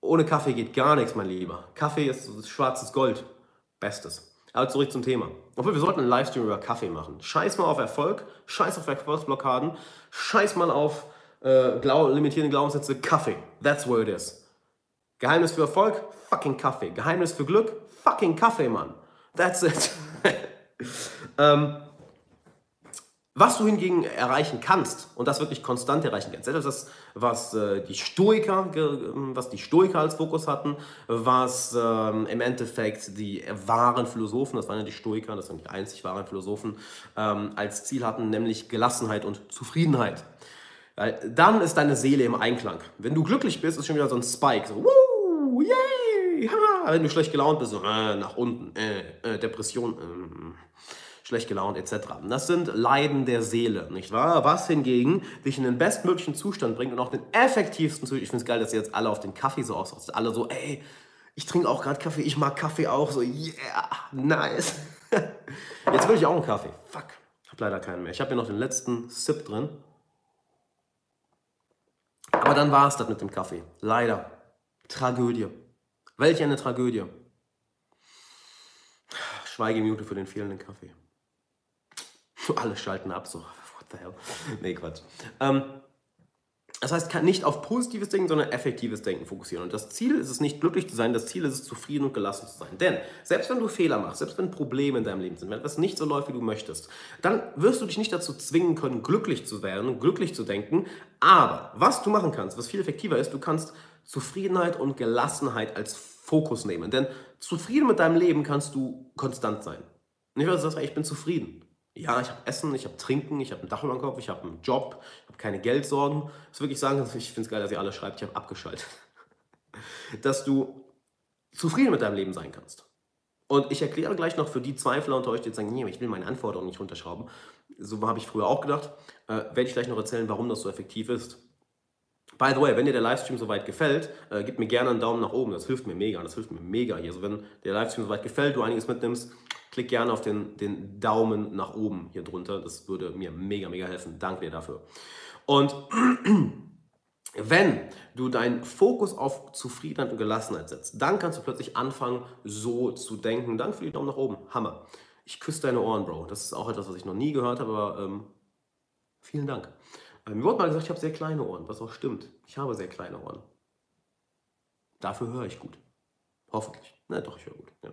ohne Kaffee geht gar nichts, mein Lieber. Kaffee ist schwarzes Gold. Bestes. Aber zurück zum Thema. Obwohl, wir sollten einen Livestream über Kaffee machen. Scheiß mal auf Erfolg, scheiß auf Erfolgsblockaden, scheiß mal auf äh, glau limitierende Glaubenssätze. Kaffee. That's where it is. Geheimnis für Erfolg? Fucking Kaffee. Geheimnis für Glück? Fucking Kaffee, Mann. That's it. ähm, was du hingegen erreichen kannst und das wirklich konstant erreichen kannst, das ist das, was äh, die Stoiker, was die Stoiker als Fokus hatten, was ähm, im Endeffekt die wahren Philosophen, das waren ja die Stoiker, das sind die einzig wahren Philosophen, ähm, als Ziel hatten, nämlich Gelassenheit und Zufriedenheit. Dann ist deine Seele im Einklang. Wenn du glücklich bist, ist schon wieder so ein Spike, so Woo, yay, ha. Wenn du schlecht gelaunt bist, so äh, nach unten, äh, äh Depression. Äh, schlecht gelaunt etc. Das sind Leiden der Seele, nicht wahr? Was hingegen dich in den bestmöglichen Zustand bringt und auch den effektivsten Zustand. Ich finde es geil, dass ihr jetzt alle auf den Kaffee so ausrastet. Alle so, ey, ich trinke auch gerade Kaffee, ich mag Kaffee auch, so, yeah, nice. Jetzt will ich auch einen Kaffee. Fuck, hab leider keinen mehr. Ich habe hier noch den letzten Sip drin. Aber dann war es das mit dem Kaffee. Leider. Tragödie. Welch eine Tragödie. Schweigeminute für den fehlenden Kaffee. Alle schalten ab, so, what the hell. Nee, Quatsch. Ähm, das heißt, kann nicht auf positives Denken, sondern effektives Denken fokussieren. Und das Ziel ist es nicht, glücklich zu sein, das Ziel ist es, zufrieden und gelassen zu sein. Denn selbst wenn du Fehler machst, selbst wenn Probleme in deinem Leben sind, wenn etwas nicht so läuft, wie du möchtest, dann wirst du dich nicht dazu zwingen können, glücklich zu werden, glücklich zu denken. Aber was du machen kannst, was viel effektiver ist, du kannst Zufriedenheit und Gelassenheit als Fokus nehmen. Denn zufrieden mit deinem Leben kannst du konstant sein. Nicht, weil du sagst, ich bin zufrieden ja, ich habe Essen, ich habe Trinken, ich habe ein Dach über dem Kopf, ich habe einen Job, ich habe keine Geldsorgen. Das wirklich sagen, ich finde es geil, dass ihr alle schreibt, ich habe abgeschaltet. Dass du zufrieden mit deinem Leben sein kannst. Und ich erkläre gleich noch für die Zweifler unter euch, die jetzt sagen, nee, ich will meine Anforderungen nicht runterschrauben. So habe ich früher auch gedacht. Äh, werde ich gleich noch erzählen, warum das so effektiv ist. By the way, wenn dir der Livestream soweit gefällt, äh, gib mir gerne einen Daumen nach oben. Das hilft mir mega. Das hilft mir mega hier. Also wenn der Livestream soweit gefällt, du einiges mitnimmst, klick gerne auf den, den Daumen nach oben hier drunter. Das würde mir mega, mega helfen. Danke dir dafür. Und wenn du deinen Fokus auf Zufriedenheit und Gelassenheit setzt, dann kannst du plötzlich anfangen, so zu denken. Danke für die Daumen nach oben. Hammer. Ich küsse deine Ohren, Bro. Das ist auch etwas, was ich noch nie gehört habe, aber ähm, vielen Dank. Äh, mir wurde mal gesagt, ich habe sehr kleine Ohren, was auch stimmt. Ich habe sehr kleine Ohren. Dafür höre ich gut. Hoffentlich. Na doch, ich höre gut. Ja.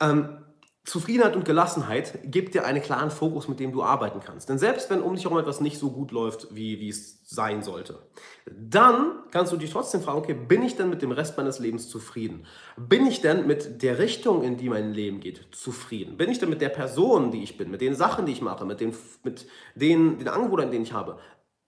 Ähm, Zufriedenheit und Gelassenheit gibt dir einen klaren Fokus, mit dem du arbeiten kannst. Denn selbst wenn um dich herum etwas nicht so gut läuft, wie, wie es sein sollte, dann kannst du dich trotzdem fragen, okay, bin ich denn mit dem Rest meines Lebens zufrieden? Bin ich denn mit der Richtung, in die mein Leben geht, zufrieden? Bin ich denn mit der Person, die ich bin, mit den Sachen, die ich mache, mit den, mit den, den Angewohnheiten, die ich habe,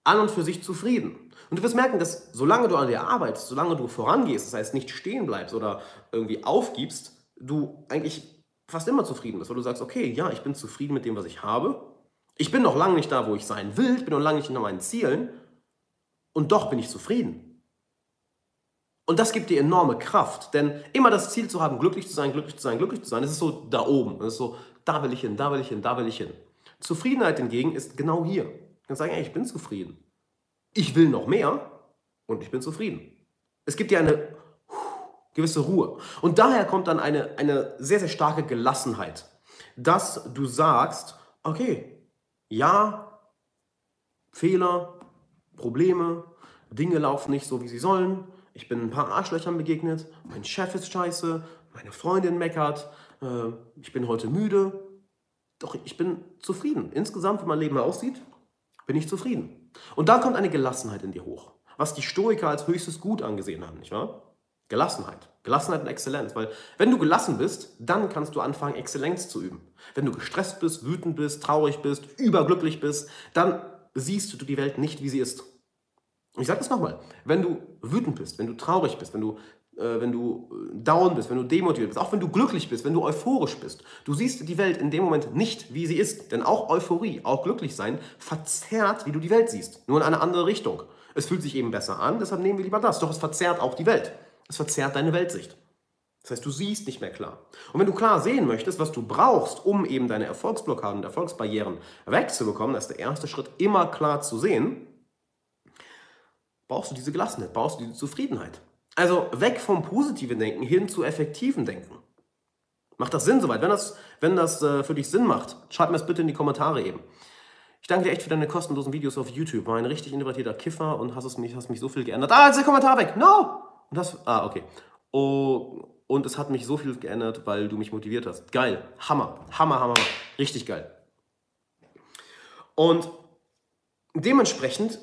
an und für sich zufrieden? Und du wirst merken, dass solange du an dir arbeitest, solange du vorangehst, das heißt nicht stehen bleibst oder irgendwie aufgibst, du eigentlich fast immer zufrieden bist, weil du sagst, okay, ja, ich bin zufrieden mit dem, was ich habe. Ich bin noch lange nicht da, wo ich sein will, ich bin noch lange nicht in meinen Zielen und doch bin ich zufrieden. Und das gibt dir enorme Kraft, denn immer das Ziel zu haben, glücklich zu sein, glücklich zu sein, glücklich zu sein, das ist so da oben, das ist so, da will ich hin, da will ich hin, da will ich hin. Zufriedenheit hingegen ist genau hier. Du kannst sagen, ey, ich bin zufrieden. Ich will noch mehr und ich bin zufrieden. Es gibt dir eine gewisse Ruhe. Und daher kommt dann eine, eine sehr, sehr starke Gelassenheit, dass du sagst, okay, ja, Fehler, Probleme, Dinge laufen nicht so, wie sie sollen. Ich bin ein paar Arschlöchern begegnet, mein Chef ist scheiße, meine Freundin meckert, äh, ich bin heute müde. Doch ich bin zufrieden. Insgesamt, wie mein Leben aussieht, bin ich zufrieden. Und da kommt eine Gelassenheit in dir hoch, was die Stoiker als höchstes Gut angesehen haben, nicht wahr? Gelassenheit. Gelassenheit und Exzellenz. Weil wenn du gelassen bist, dann kannst du anfangen, Exzellenz zu üben. Wenn du gestresst bist, wütend bist, traurig bist, überglücklich bist, dann siehst du die Welt nicht, wie sie ist. Ich sage das nochmal. Wenn du wütend bist, wenn du traurig bist, wenn du, äh, wenn du äh, down bist, wenn du demotiviert bist, auch wenn du glücklich bist, wenn du euphorisch bist, du siehst die Welt in dem Moment nicht, wie sie ist. Denn auch Euphorie, auch glücklich sein, verzerrt, wie du die Welt siehst. Nur in eine andere Richtung. Es fühlt sich eben besser an, deshalb nehmen wir lieber das. Doch es verzerrt auch die Welt. Es verzerrt deine Weltsicht. Das heißt, du siehst nicht mehr klar. Und wenn du klar sehen möchtest, was du brauchst, um eben deine Erfolgsblockaden und Erfolgsbarrieren wegzubekommen, das ist der erste Schritt, immer klar zu sehen, brauchst du diese Gelassenheit, brauchst du diese Zufriedenheit. Also weg vom positiven Denken hin zu effektiven Denken. Macht das Sinn soweit? Wenn das, wenn das äh, für dich Sinn macht, schreib mir das bitte in die Kommentare eben. Ich danke dir echt für deine kostenlosen Videos auf YouTube. War ein richtig introvertierter Kiffer und hast, es mich, hast mich so viel geändert. Ah, jetzt ist der Kommentar weg. No! Und das, ah, okay. Oh, und es hat mich so viel geändert, weil du mich motiviert hast. Geil. Hammer. Hammer, Hammer, Hammer. Richtig geil. Und dementsprechend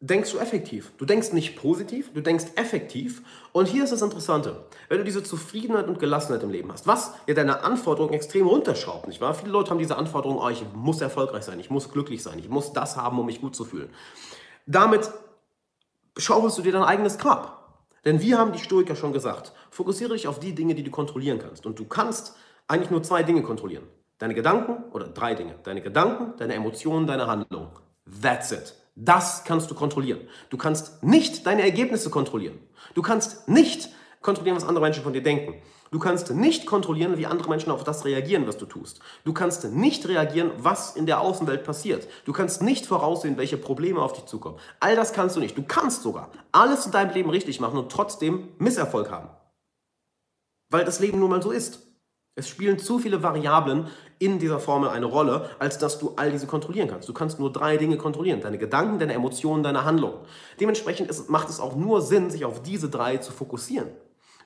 denkst du effektiv. Du denkst nicht positiv, du denkst effektiv. Und hier ist das Interessante. Wenn du diese Zufriedenheit und Gelassenheit im Leben hast, was ja deine Anforderungen extrem runterschraubt, nicht wahr? Viele Leute haben diese Anforderungen, oh, ich muss erfolgreich sein, ich muss glücklich sein, ich muss das haben, um mich gut zu fühlen. Damit schaufelst du dir dein eigenes Grab. Denn wir haben die Stoiker schon gesagt, fokussiere dich auf die Dinge, die du kontrollieren kannst. Und du kannst eigentlich nur zwei Dinge kontrollieren. Deine Gedanken oder drei Dinge. Deine Gedanken, deine Emotionen, deine Handlung. That's it. Das kannst du kontrollieren. Du kannst nicht deine Ergebnisse kontrollieren. Du kannst nicht kontrollieren, was andere Menschen von dir denken. Du kannst nicht kontrollieren, wie andere Menschen auf das reagieren, was du tust. Du kannst nicht reagieren, was in der Außenwelt passiert. Du kannst nicht voraussehen, welche Probleme auf dich zukommen. All das kannst du nicht. Du kannst sogar alles in deinem Leben richtig machen und trotzdem Misserfolg haben. Weil das Leben nun mal so ist. Es spielen zu viele Variablen in dieser Formel eine Rolle, als dass du all diese kontrollieren kannst. Du kannst nur drei Dinge kontrollieren. Deine Gedanken, deine Emotionen, deine Handlungen. Dementsprechend ist, macht es auch nur Sinn, sich auf diese drei zu fokussieren.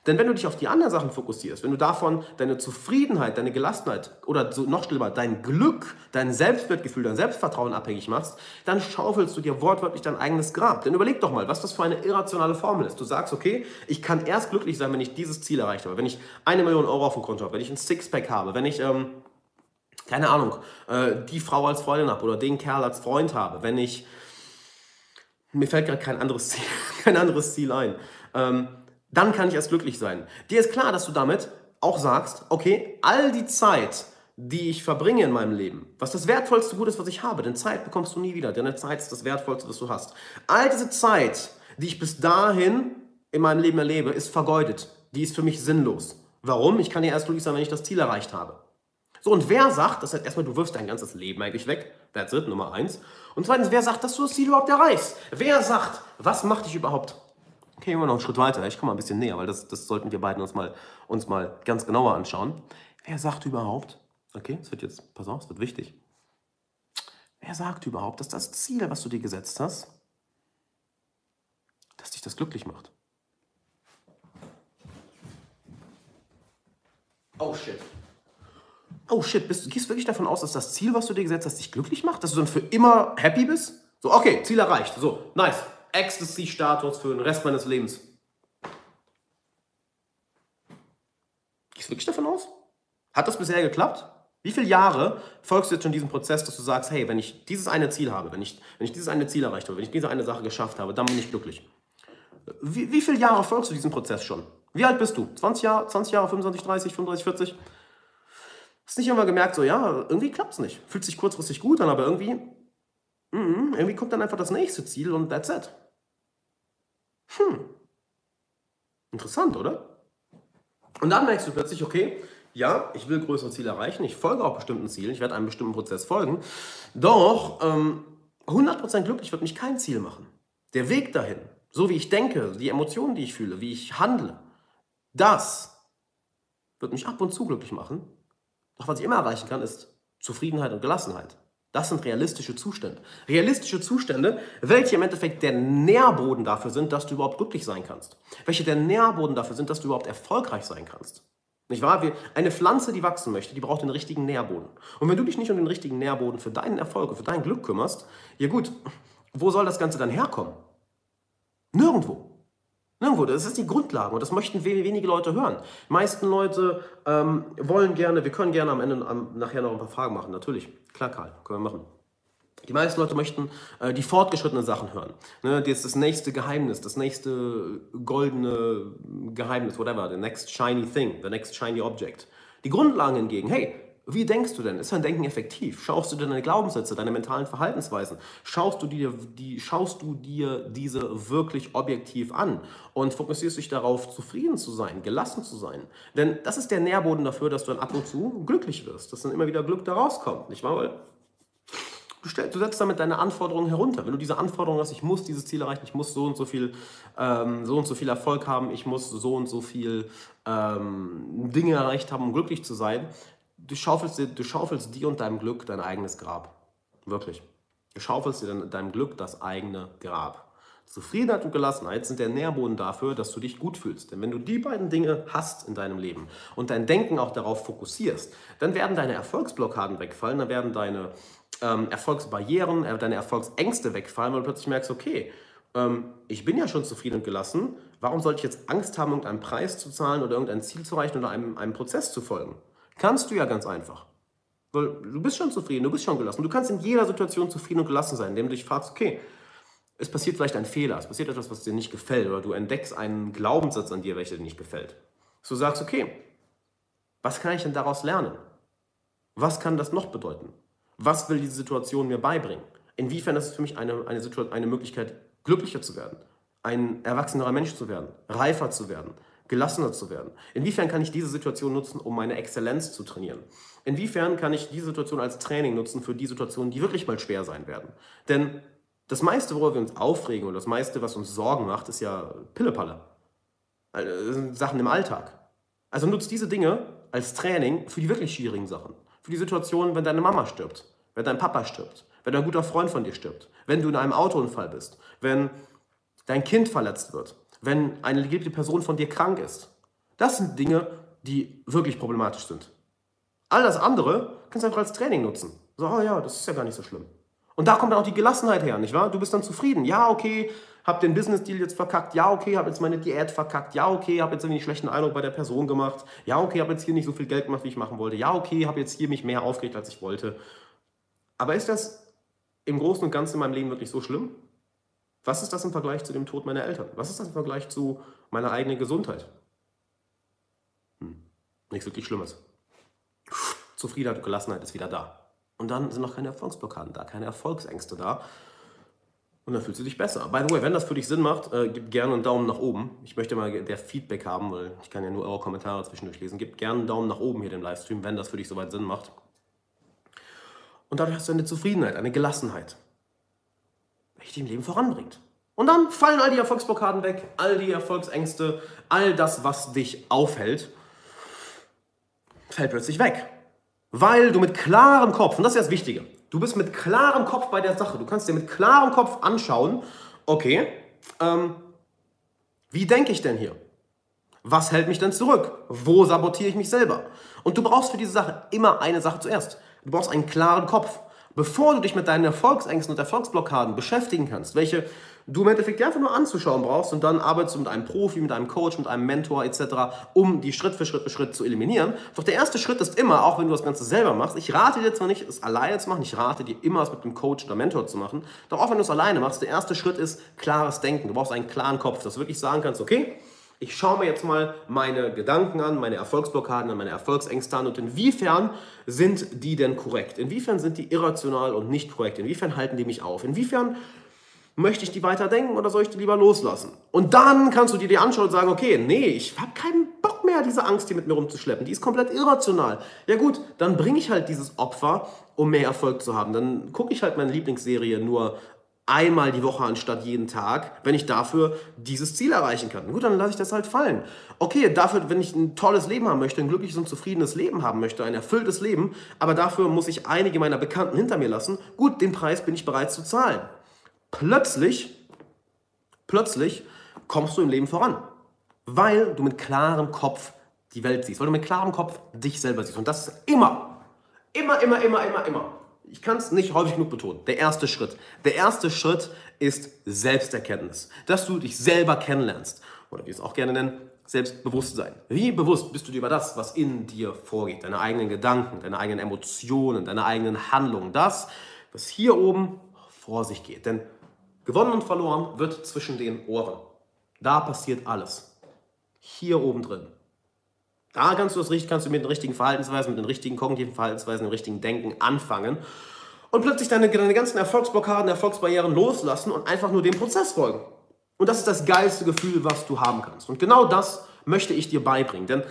Denn wenn du dich auf die anderen Sachen fokussierst, wenn du davon deine Zufriedenheit, deine Gelassenheit oder so noch schlimmer, dein Glück, dein Selbstwertgefühl, dein Selbstvertrauen abhängig machst, dann schaufelst du dir wortwörtlich dein eigenes Grab. Denn überleg doch mal, was das für eine irrationale Formel ist. Du sagst, okay, ich kann erst glücklich sein, wenn ich dieses Ziel erreicht habe, wenn ich eine Million Euro auf dem Konto habe, wenn ich ein Sixpack habe, wenn ich, ähm, keine Ahnung, äh, die Frau als Freundin habe oder den Kerl als Freund habe, wenn ich, mir fällt gerade kein anderes Ziel, kein anderes Ziel ein. Ähm, dann kann ich erst glücklich sein. Dir ist klar, dass du damit auch sagst, okay, all die Zeit, die ich verbringe in meinem Leben, was das wertvollste Gut ist, was ich habe, denn Zeit bekommst du nie wieder, denn Zeit ist das wertvollste, was du hast. All diese Zeit, die ich bis dahin in meinem Leben erlebe, ist vergeudet. Die ist für mich sinnlos. Warum? Ich kann ja erst glücklich sein, wenn ich das Ziel erreicht habe. So, und wer sagt, das heißt erstmal, du wirfst dein ganzes Leben eigentlich weg, that's it, Nummer eins. Und zweitens, wer sagt, dass du das Ziel überhaupt erreichst? Wer sagt, was macht dich überhaupt Okay, gehen wir noch einen Schritt weiter. Ich komme mal ein bisschen näher, weil das, das sollten wir beiden uns mal, uns mal ganz genauer anschauen. Wer sagt überhaupt, okay, es wird jetzt, pass auf, es wird wichtig. Wer sagt überhaupt, dass das Ziel, was du dir gesetzt hast, dass dich das glücklich macht? Oh shit. oh shit, bist, gehst du wirklich davon aus, dass das Ziel, was du dir gesetzt hast, dich glücklich macht? Dass du dann für immer happy bist? So, okay, Ziel erreicht. So, nice. Ecstasy-Status für den Rest meines Lebens. Gehst du wirklich davon aus? Hat das bisher geklappt? Wie viele Jahre folgst du jetzt schon diesem Prozess, dass du sagst, hey, wenn ich dieses eine Ziel habe, wenn ich, wenn ich dieses eine Ziel erreicht habe, wenn ich diese eine Sache geschafft habe, dann bin ich glücklich. Wie, wie viele Jahre folgst du diesem Prozess schon? Wie alt bist du? 20 Jahre, 20 Jahre, 25, 30, 35, 40? Hast nicht immer gemerkt, so, ja, irgendwie klappt es nicht. Fühlt sich kurzfristig gut an, aber irgendwie, mm, irgendwie kommt dann einfach das nächste Ziel und that's it. Hm. Interessant, oder? Und dann merkst du plötzlich, okay, ja, ich will größere Ziele erreichen, ich folge auch bestimmten Zielen, ich werde einem bestimmten Prozess folgen, doch ähm, 100% glücklich wird mich kein Ziel machen. Der Weg dahin, so wie ich denke, die Emotionen, die ich fühle, wie ich handle, das wird mich ab und zu glücklich machen. Doch was ich immer erreichen kann, ist Zufriedenheit und Gelassenheit. Das sind realistische Zustände. Realistische Zustände, welche im Endeffekt der Nährboden dafür sind, dass du überhaupt glücklich sein kannst. Welche der Nährboden dafür sind, dass du überhaupt erfolgreich sein kannst. Nicht wahr? Eine Pflanze, die wachsen möchte, die braucht den richtigen Nährboden. Und wenn du dich nicht um den richtigen Nährboden für deinen Erfolg und für dein Glück kümmerst, ja gut, wo soll das Ganze dann herkommen? Nirgendwo. Nirgendwo. Das ist die Grundlage und das möchten wenige Leute hören. Die meisten Leute ähm, wollen gerne, wir können gerne am Ende am, nachher noch ein paar Fragen machen, natürlich. Klar, Karl, können wir machen. Die meisten Leute möchten äh, die fortgeschrittenen Sachen hören. Ne, das das nächste Geheimnis, das nächste goldene Geheimnis, whatever, the next shiny thing, the next shiny object. Die Grundlagen hingegen, hey, wie denkst du denn? Ist dein Denken effektiv? Schaust du dir deine Glaubenssätze, deine mentalen Verhaltensweisen? Schaust du dir, die, schaust du dir diese wirklich objektiv an und fokussierst dich darauf, zufrieden zu sein, gelassen zu sein? Denn das ist der Nährboden dafür, dass du dann ab und zu glücklich wirst, dass dann immer wieder Glück da rauskommt, nicht wahr? Weil Du, stellst, du setzt damit deine Anforderungen herunter. Wenn du diese Anforderungen hast, ich muss dieses Ziel erreichen, ich muss so und so viel, ähm, so und so viel Erfolg haben, ich muss so und so viel ähm, Dinge erreicht haben, um glücklich zu sein, du schaufelst, dir, du schaufelst dir und deinem Glück dein eigenes Grab. Wirklich. Du schaufelst dir deinem Glück das eigene Grab. Zufriedenheit und Gelassenheit sind der Nährboden dafür, dass du dich gut fühlst. Denn wenn du die beiden Dinge hast in deinem Leben und dein Denken auch darauf fokussierst, dann werden deine Erfolgsblockaden wegfallen, dann werden deine ähm, Erfolgsbarrieren, äh, deine Erfolgsängste wegfallen, weil du plötzlich merkst, okay, ähm, ich bin ja schon zufrieden und gelassen, warum sollte ich jetzt Angst haben, irgendeinen Preis zu zahlen oder irgendein Ziel zu erreichen oder einem, einem Prozess zu folgen? Kannst du ja ganz einfach. Weil du bist schon zufrieden, du bist schon gelassen. Du kannst in jeder Situation zufrieden und gelassen sein, indem du dich fragst, okay, es passiert vielleicht ein Fehler, es passiert etwas, was dir nicht gefällt, oder du entdeckst einen Glaubenssatz an dir, welcher dir nicht gefällt. Du sagst, okay, was kann ich denn daraus lernen? Was kann das noch bedeuten? Was will diese Situation mir beibringen? Inwiefern ist es für mich eine, eine, Situation, eine Möglichkeit, glücklicher zu werden, ein erwachsenerer Mensch zu werden, reifer zu werden, gelassener zu werden? Inwiefern kann ich diese Situation nutzen, um meine Exzellenz zu trainieren? Inwiefern kann ich diese Situation als Training nutzen für die Situationen, die wirklich mal schwer sein werden? Denn das meiste, worüber wir uns aufregen und das meiste, was uns Sorgen macht, ist ja Pillepalle. Also, Sachen im Alltag. Also nutzt diese Dinge als Training für die wirklich schwierigen Sachen. Für die Situation, wenn deine Mama stirbt, wenn dein Papa stirbt, wenn ein guter Freund von dir stirbt, wenn du in einem Autounfall bist, wenn dein Kind verletzt wird, wenn eine geliebte Person von dir krank ist. Das sind Dinge, die wirklich problematisch sind. All das andere kannst du einfach als Training nutzen. So, oh ja, das ist ja gar nicht so schlimm. Und da kommt dann auch die Gelassenheit her, nicht wahr? Du bist dann zufrieden. Ja, okay, hab den Business-Deal jetzt verkackt. Ja, okay, hab jetzt meine Diät verkackt. Ja, okay, hab jetzt einen schlechten Eindruck bei der Person gemacht. Ja, okay, hab jetzt hier nicht so viel Geld gemacht, wie ich machen wollte. Ja, okay, hab jetzt hier mich mehr aufgeregt, als ich wollte. Aber ist das im Großen und Ganzen in meinem Leben wirklich so schlimm? Was ist das im Vergleich zu dem Tod meiner Eltern? Was ist das im Vergleich zu meiner eigenen Gesundheit? Hm, nichts wirklich Schlimmes. Zufriedenheit und Gelassenheit ist wieder da. Und dann sind noch keine Erfolgsblockaden da, keine Erfolgsängste da. Und dann fühlst du dich besser. By the way, wenn das für dich Sinn macht, äh, gib gerne einen Daumen nach oben. Ich möchte mal der Feedback haben, weil ich kann ja nur eure Kommentare zwischendurch lesen. Gib gerne einen Daumen nach oben hier dem Livestream, wenn das für dich soweit Sinn macht. Und dadurch hast du eine Zufriedenheit, eine Gelassenheit, dich im Leben voranbringt. Und dann fallen all die Erfolgsblockaden weg, all die Erfolgsängste, all das, was dich aufhält, fällt plötzlich weg. Weil du mit klarem Kopf, und das ist das Wichtige, du bist mit klarem Kopf bei der Sache. Du kannst dir mit klarem Kopf anschauen, okay, ähm, wie denke ich denn hier? Was hält mich denn zurück? Wo sabotiere ich mich selber? Und du brauchst für diese Sache immer eine Sache zuerst. Du brauchst einen klaren Kopf. Bevor du dich mit deinen Erfolgsängsten und Erfolgsblockaden beschäftigen kannst, welche du im Endeffekt einfach nur anzuschauen brauchst und dann arbeitest du mit einem Profi, mit einem Coach, mit einem Mentor etc., um die Schritt für Schritt für Schritt zu eliminieren. Doch der erste Schritt ist immer, auch wenn du das Ganze selber machst, ich rate dir zwar nicht, es alleine zu machen, ich rate dir immer, es mit einem Coach oder Mentor zu machen, doch auch wenn du es alleine machst, der erste Schritt ist klares Denken. Du brauchst einen klaren Kopf, dass du wirklich sagen kannst, okay, ich schaue mir jetzt mal meine Gedanken an, meine Erfolgsblockaden an, meine Erfolgsängste an und inwiefern sind die denn korrekt? Inwiefern sind die irrational und nicht korrekt? Inwiefern halten die mich auf? Inwiefern möchte ich die weiter denken oder soll ich die lieber loslassen? Und dann kannst du dir die anschauen und sagen, okay, nee, ich habe keinen Bock mehr, diese Angst hier mit mir rumzuschleppen. Die ist komplett irrational. Ja gut, dann bringe ich halt dieses Opfer, um mehr Erfolg zu haben. Dann gucke ich halt meine Lieblingsserie nur einmal die Woche anstatt jeden Tag, wenn ich dafür dieses Ziel erreichen kann. Gut, dann lasse ich das halt fallen. Okay, dafür, wenn ich ein tolles Leben haben möchte, ein glückliches und zufriedenes Leben haben möchte, ein erfülltes Leben, aber dafür muss ich einige meiner Bekannten hinter mir lassen, gut, den Preis bin ich bereit zu zahlen. Plötzlich, plötzlich kommst du im Leben voran, weil du mit klarem Kopf die Welt siehst, weil du mit klarem Kopf dich selber siehst. Und das ist immer, immer, immer, immer, immer, immer ich kann es nicht häufig genug betonen, der erste Schritt. Der erste Schritt ist Selbsterkenntnis, dass du dich selber kennenlernst. Oder wie wir es auch gerne nennen, Selbstbewusstsein. Wie bewusst bist du dir über das, was in dir vorgeht, deine eigenen Gedanken, deine eigenen Emotionen, deine eigenen Handlungen, das, was hier oben vor sich geht. Denn gewonnen und verloren wird zwischen den Ohren. Da passiert alles. Hier oben drin. Da kannst du das richtig, kannst du mit den richtigen Verhaltensweisen, mit den richtigen kognitiven Verhaltensweisen, dem richtigen Denken anfangen und plötzlich deine, deine ganzen Erfolgsblockaden, Erfolgsbarrieren loslassen und einfach nur dem Prozess folgen. Und das ist das geilste Gefühl, was du haben kannst. Und genau das möchte ich dir beibringen, denn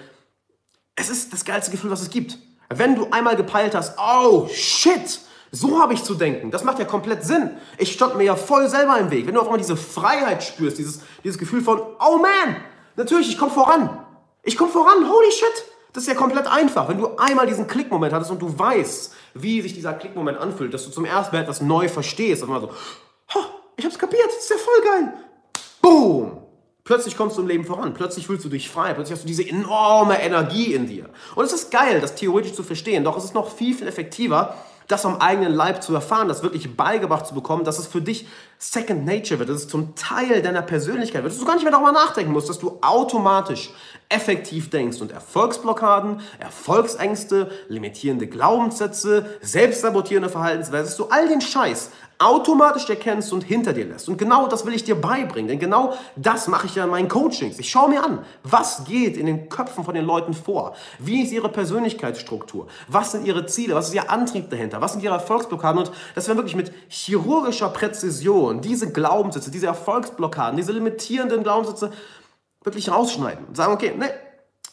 es ist das geilste Gefühl, was es gibt. Wenn du einmal gepeilt hast, oh shit, so habe ich zu denken. Das macht ja komplett Sinn. Ich stand mir ja voll selber im Weg. Wenn du auf einmal diese Freiheit spürst, dieses, dieses Gefühl von, oh man, natürlich, ich komme voran. Ich komme voran, holy shit. Das ist ja komplett einfach. Wenn du einmal diesen Klickmoment hattest und du weißt, wie sich dieser Klickmoment anfühlt, dass du zum ersten Mal etwas neu verstehst, und mal so, ich hab's kapiert, das ist ja voll geil. Boom! Plötzlich kommst du im Leben voran, plötzlich fühlst du dich frei, plötzlich hast du diese enorme Energie in dir. Und es ist geil, das theoretisch zu verstehen, doch es ist noch viel, viel effektiver, das am eigenen Leib zu erfahren, das wirklich beigebracht zu bekommen, dass es für dich Second Nature wird, dass es zum Teil deiner Persönlichkeit wird, dass du gar nicht mehr darüber nachdenken musst, dass du automatisch effektiv denkst. Und Erfolgsblockaden, Erfolgsängste, limitierende Glaubenssätze, selbstsabotierende Verhaltensweisen, dass du all den Scheiß automatisch erkennst und hinter dir lässt. Und genau das will ich dir beibringen, denn genau das mache ich ja in meinen Coachings. Ich schaue mir an, was geht in den Köpfen von den Leuten vor, wie ist ihre Persönlichkeitsstruktur, was sind ihre Ziele, was ist ihr Antrieb dahinter, was sind ihre Erfolgsblockaden? Und dass wir wirklich mit chirurgischer Präzision diese Glaubenssätze, diese Erfolgsblockaden, diese limitierenden Glaubenssätze wirklich rausschneiden. Und sagen, okay, ne,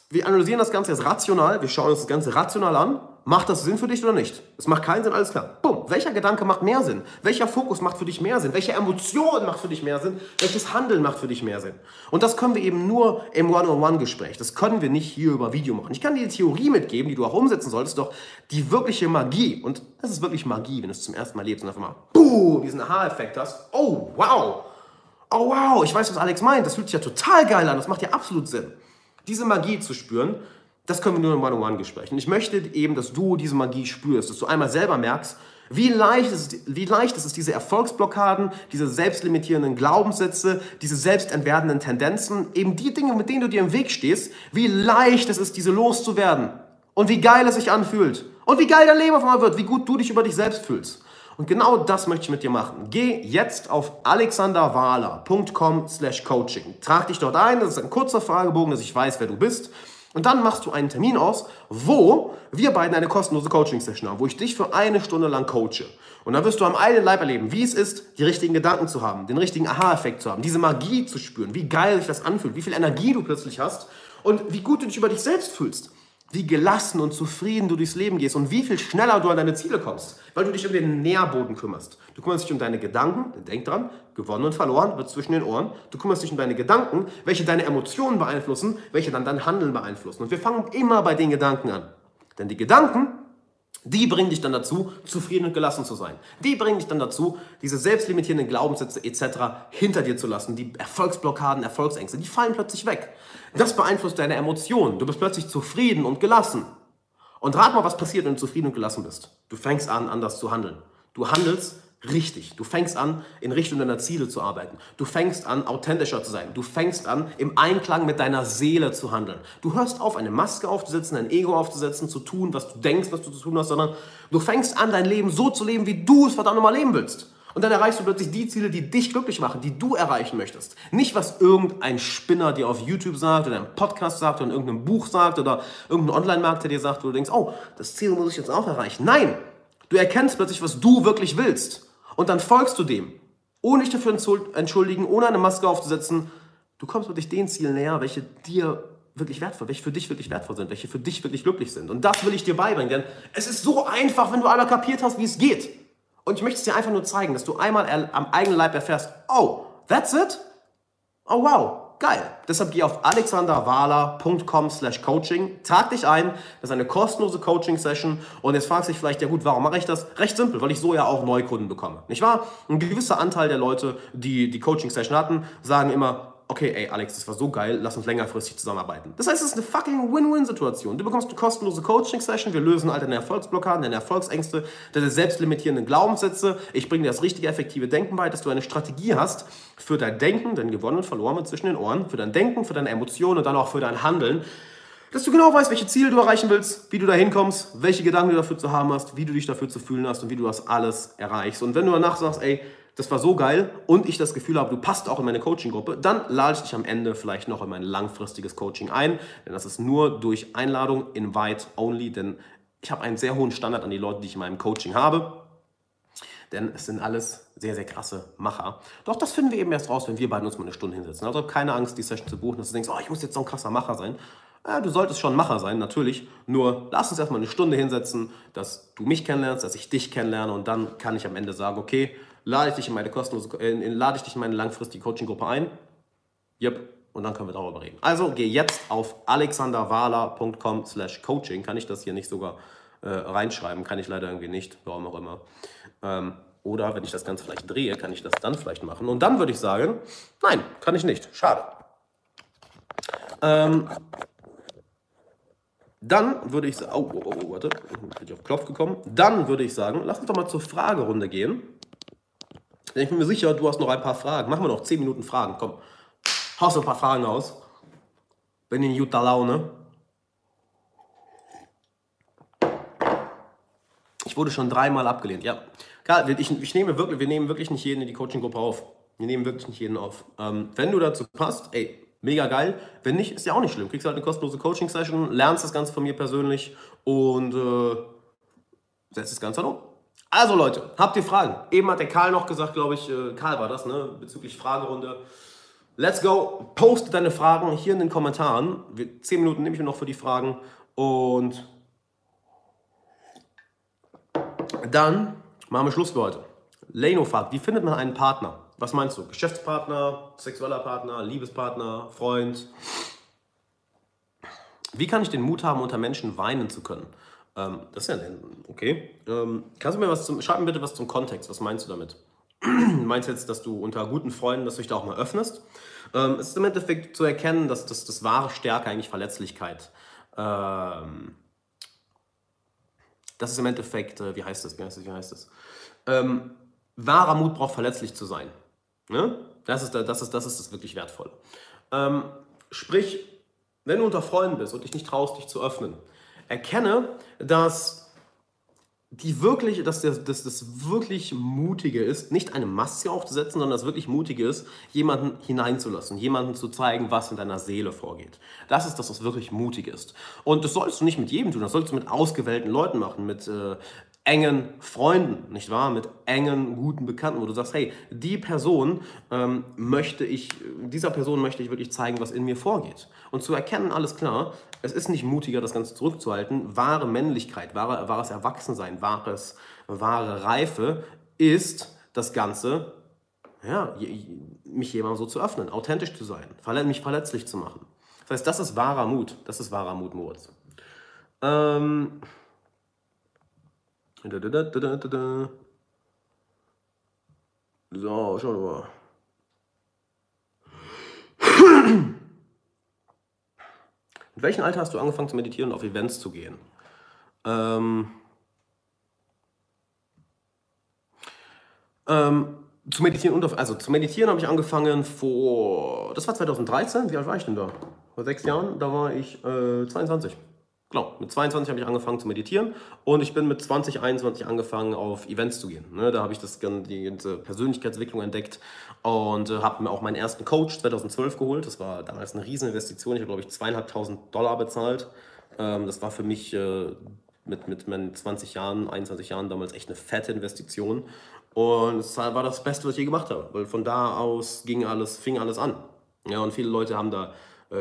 wir analysieren das Ganze jetzt rational, wir schauen uns das Ganze rational an Macht das Sinn für dich oder nicht? Es macht keinen Sinn, alles klar. Bumm. Welcher Gedanke macht mehr Sinn? Welcher Fokus macht für dich mehr Sinn? Welche Emotion macht für dich mehr Sinn? Welches Handeln macht für dich mehr Sinn? Und das können wir eben nur im One-on-One-Gespräch. Das können wir nicht hier über Video machen. Ich kann dir die Theorie mitgeben, die du auch umsetzen solltest, doch die wirkliche Magie, und das ist wirklich Magie, wenn du es zum ersten Mal lebst und einfach mal, boom, diesen Aha-Effekt hast. Oh, wow. Oh, wow. Ich weiß, was Alex meint. Das fühlt sich ja total geil an. Das macht ja absolut Sinn. Diese Magie zu spüren, das können wir nur im One-on-One-Gespräch. Und ich möchte eben, dass du diese Magie spürst, dass du einmal selber merkst, wie leicht, ist, wie leicht ist es, diese Erfolgsblockaden, diese selbstlimitierenden Glaubenssätze, diese selbstentwerdenden Tendenzen, eben die Dinge, mit denen du dir im Weg stehst, wie leicht es ist, diese loszuwerden. Und wie geil es sich anfühlt. Und wie geil dein Leben auf einmal wird, wie gut du dich über dich selbst fühlst. Und genau das möchte ich mit dir machen. Geh jetzt auf alexanderwahler.com slash coaching. Trag dich dort ein, das ist ein kurzer Fragebogen, dass ich weiß, wer du bist. Und dann machst du einen Termin aus, wo wir beiden eine kostenlose Coaching-Session haben, wo ich dich für eine Stunde lang coache. Und dann wirst du am eigenen Leib erleben, wie es ist, die richtigen Gedanken zu haben, den richtigen Aha-Effekt zu haben, diese Magie zu spüren, wie geil sich das anfühlt, wie viel Energie du plötzlich hast und wie gut du dich über dich selbst fühlst wie gelassen und zufrieden du durchs Leben gehst und wie viel schneller du an deine Ziele kommst, weil du dich um den Nährboden kümmerst. Du kümmerst dich um deine Gedanken, denk dran, gewonnen und verloren wird zwischen den Ohren. Du kümmerst dich um deine Gedanken, welche deine Emotionen beeinflussen, welche dann dein Handeln beeinflussen. Und wir fangen immer bei den Gedanken an. Denn die Gedanken, Die bringen dich dann dazu, zufrieden und gelassen zu sein. Die bringen dich dann dazu, diese selbstlimitierenden Glaubenssätze etc. hinter dir zu lassen. Die Erfolgsblockaden, Erfolgsängste, die fallen plötzlich weg. Das beeinflusst deine Emotionen. Du bist plötzlich zufrieden und gelassen. Und rat mal, was passiert, wenn du zufrieden und gelassen bist. Du fängst an, anders zu handeln. Du handelst richtig. Du fängst an, in Richtung deiner Ziele zu arbeiten. Du fängst an, authentischer zu sein. Du fängst an, im Einklang mit deiner Seele zu handeln. Du hörst auf, eine Maske aufzusetzen, ein Ego aufzusetzen, zu tun, was du denkst, was du zu tun hast, sondern du fängst an, dein Leben so zu leben, wie du es verdammt nochmal leben willst. Und dann erreichst du plötzlich die Ziele, die dich glücklich machen, die du erreichen möchtest. Nicht, was irgendein Spinner dir auf YouTube sagt oder einem Podcast sagt oder in irgendeinem Buch sagt oder irgendein Online-Markt, der dir sagt, wo du denkst, oh, das Ziel muss ich jetzt auch erreichen. Nein, du erkennst plötzlich, was du wirklich willst. Und dann folgst du dem, ohne dich dafür zu entschuldigen, ohne eine Maske aufzusetzen. Du kommst wirklich den Zielen näher, welche dir wirklich wertvoll, welche für dich wirklich wertvoll sind, welche für dich wirklich glücklich sind. Und das will ich dir beibringen, denn es ist so einfach, wenn du einmal kapiert hast, wie es geht. Und ich möchte es dir einfach nur zeigen, dass du einmal am eigenen Leib erfährst, oh, that's it? Oh wow, Geil. Deshalb geh auf alexanderwahler.com slash coaching, trag dich ein, das ist eine kostenlose Coaching-Session und jetzt fragst du dich vielleicht, ja gut, warum mache ich das? Recht simpel, weil ich so ja auch Neukunden bekomme, nicht wahr? Ein gewisser Anteil der Leute, die die Coaching-Session hatten, sagen immer, okay, ey Alex, das war so geil, lass uns längerfristig zusammenarbeiten. Das heißt, es ist eine fucking Win-Win-Situation. Du bekommst eine kostenlose Coaching-Session, wir lösen all deine Erfolgsblockaden, deine Erfolgsängste, deine selbstlimitierenden Glaubenssätze. Ich bringe dir das richtige, effektive Denken bei, dass du eine Strategie hast für dein Denken, dein Gewonnen und Verloren zwischen den Ohren, für dein Denken, für deine Emotionen und dann auch für dein Handeln. Dass du genau weißt, welche Ziele du erreichen willst, wie du da hinkommst, welche Gedanken du dafür zu haben hast, wie du dich dafür zu fühlen hast und wie du das alles erreichst. Und wenn du danach sagst, ey, das war so geil und ich das Gefühl habe, du passt auch in meine Coaching-Gruppe, dann lade ich dich am Ende vielleicht noch in mein langfristiges Coaching ein. Denn das ist nur durch Einladung, invite only, denn ich habe einen sehr hohen Standard an die Leute, die ich in meinem Coaching habe. Denn es sind alles sehr, sehr krasse Macher. Doch das finden wir eben erst raus, wenn wir beide uns mal eine Stunde hinsetzen. Also keine Angst, die Session zu buchen, dass du denkst, oh, ich muss jetzt so ein krasser Macher sein. Ja, du solltest schon Macher sein, natürlich. Nur lass uns erstmal eine Stunde hinsetzen, dass du mich kennenlernst, dass ich dich kennenlerne und dann kann ich am Ende sagen, okay, lade ich dich in meine kostenlose, äh, lade ich dich in meine langfristige Coaching-Gruppe ein. Yep. Und dann können wir darüber reden. Also geh jetzt auf alexanderwahler.com slash coaching. Kann ich das hier nicht sogar äh, reinschreiben? Kann ich leider irgendwie nicht, warum auch immer. Ähm, oder wenn ich das Ganze vielleicht drehe, kann ich das dann vielleicht machen. Und dann würde ich sagen, nein, kann ich nicht. Schade. Ähm, dann würde ich sagen, oh, oh, oh, warte, bin ich auf Klopf gekommen. Dann würde ich sagen, lass uns doch mal zur Fragerunde gehen. Ich bin mir sicher, du hast noch ein paar Fragen. Machen wir noch 10 Minuten Fragen. Komm, haust ein paar Fragen aus. Bin in guter Laune. Ich wurde schon dreimal abgelehnt. Ja, klar, ich, ich nehme wirklich, wir nehmen wirklich nicht jeden in die Coaching-Gruppe auf. Wir nehmen wirklich nicht jeden auf. Ähm, wenn du dazu passt, ey, mega geil. Wenn nicht, ist ja auch nicht schlimm. Kriegst halt eine kostenlose Coaching-Session, lernst das Ganze von mir persönlich und äh, setzt das Ganze dann um. Also Leute, habt ihr Fragen? Eben hat der Karl noch gesagt, glaube ich, äh, Karl war das, ne? bezüglich Fragerunde. Let's go, poste deine Fragen hier in den Kommentaren. Zehn Minuten nehme ich mir noch für die Fragen. Und dann machen wir Schluss für heute. Leno fragt, wie findet man einen Partner? Was meinst du? Geschäftspartner, sexueller Partner, Liebespartner, Freund? Wie kann ich den Mut haben, unter Menschen weinen zu können? Ähm, das ist ja okay. Ähm, kannst du mir was zum, schreib mir bitte was zum Kontext. Was meinst du damit? meinst du jetzt, dass du unter guten Freunden, dass du dich da auch mal öffnest? Ähm, es ist im Endeffekt zu erkennen, dass das, das wahre Stärke eigentlich Verletzlichkeit. Ähm, das ist im Endeffekt, äh, wie heißt das? Wie heißt das? Wie heißt das? Ähm, wahrer Mut braucht verletzlich zu sein. Ne? Das, ist, das, ist, das ist das wirklich Wertvolle. Ähm, sprich, wenn du unter Freunden bist und dich nicht traust, dich zu öffnen, erkenne, dass die wirklich, dass das, das, das wirklich Mutige ist, nicht eine Maske aufzusetzen, sondern das wirklich Mutige ist, jemanden hineinzulassen, jemanden zu zeigen, was in deiner Seele vorgeht. Das ist das, was wirklich mutig ist. Und das solltest du nicht mit jedem tun, das solltest du mit ausgewählten Leuten machen, mit äh, engen Freunden, nicht wahr? Mit engen, guten Bekannten, wo du sagst, hey, die Person ähm, möchte ich, dieser Person möchte ich wirklich zeigen, was in mir vorgeht. Und zu erkennen, alles klar, es ist nicht mutiger, das Ganze zurückzuhalten. Wahre Männlichkeit, wahre, wahres Erwachsensein, wahres, wahre Reife ist das Ganze, ja, mich jemandem so zu öffnen, authentisch zu sein, mich verletzlich zu machen. Das heißt, das ist wahrer Mut. Das ist wahrer Mut, Moritz. Ähm, So, schauen wir mal. Mit welchem Alter hast du angefangen zu meditieren und auf Events zu gehen? Ähm, ähm, zu meditieren und auf, also zu meditieren habe ich angefangen vor, das war 2013, wie alt war ich denn da? Vor sechs Jahren, da war ich äh, 22. Genau, mit 22 habe ich angefangen zu meditieren und ich bin mit 20, 21 angefangen auf Events zu gehen. Ne, da habe ich das, die ganze Persönlichkeitsentwicklung entdeckt und äh, habe mir auch meinen ersten Coach 2012 geholt. Das war damals eine riesen Investition. Ich habe, glaube ich, zweieinhalbtausend Dollar bezahlt. Ähm, das war für mich äh, mit, mit meinen 20 Jahren, 21 Jahren damals echt eine fette Investition. Und es war das Beste, was ich je gemacht habe, weil von da aus ging alles, fing alles an. Ja, und viele Leute haben da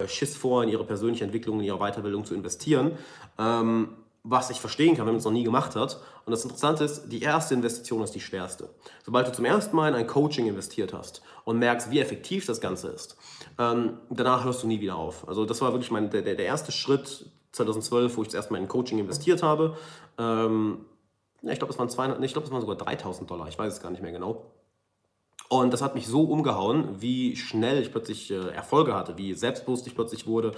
Schiss vor, in ihre persönliche Entwicklung, in ihre Weiterbildung zu investieren. Ähm, was ich verstehen kann, wenn man es noch nie gemacht hat. Und das Interessante ist, die erste Investition ist die schwerste. Sobald du zum ersten Mal in ein Coaching investiert hast und merkst, wie effektiv das Ganze ist, ähm, danach hörst du nie wieder auf. Also das war wirklich mein, der, der erste Schritt 2012, wo ich das erste Mal in Coaching investiert habe. Ähm, ich glaube, es waren 200, ich glaube, es waren sogar 3000 Dollar, ich weiß es gar nicht mehr genau. Und das hat mich so umgehauen, wie schnell ich plötzlich äh, Erfolge hatte, wie selbstbewusst ich plötzlich wurde,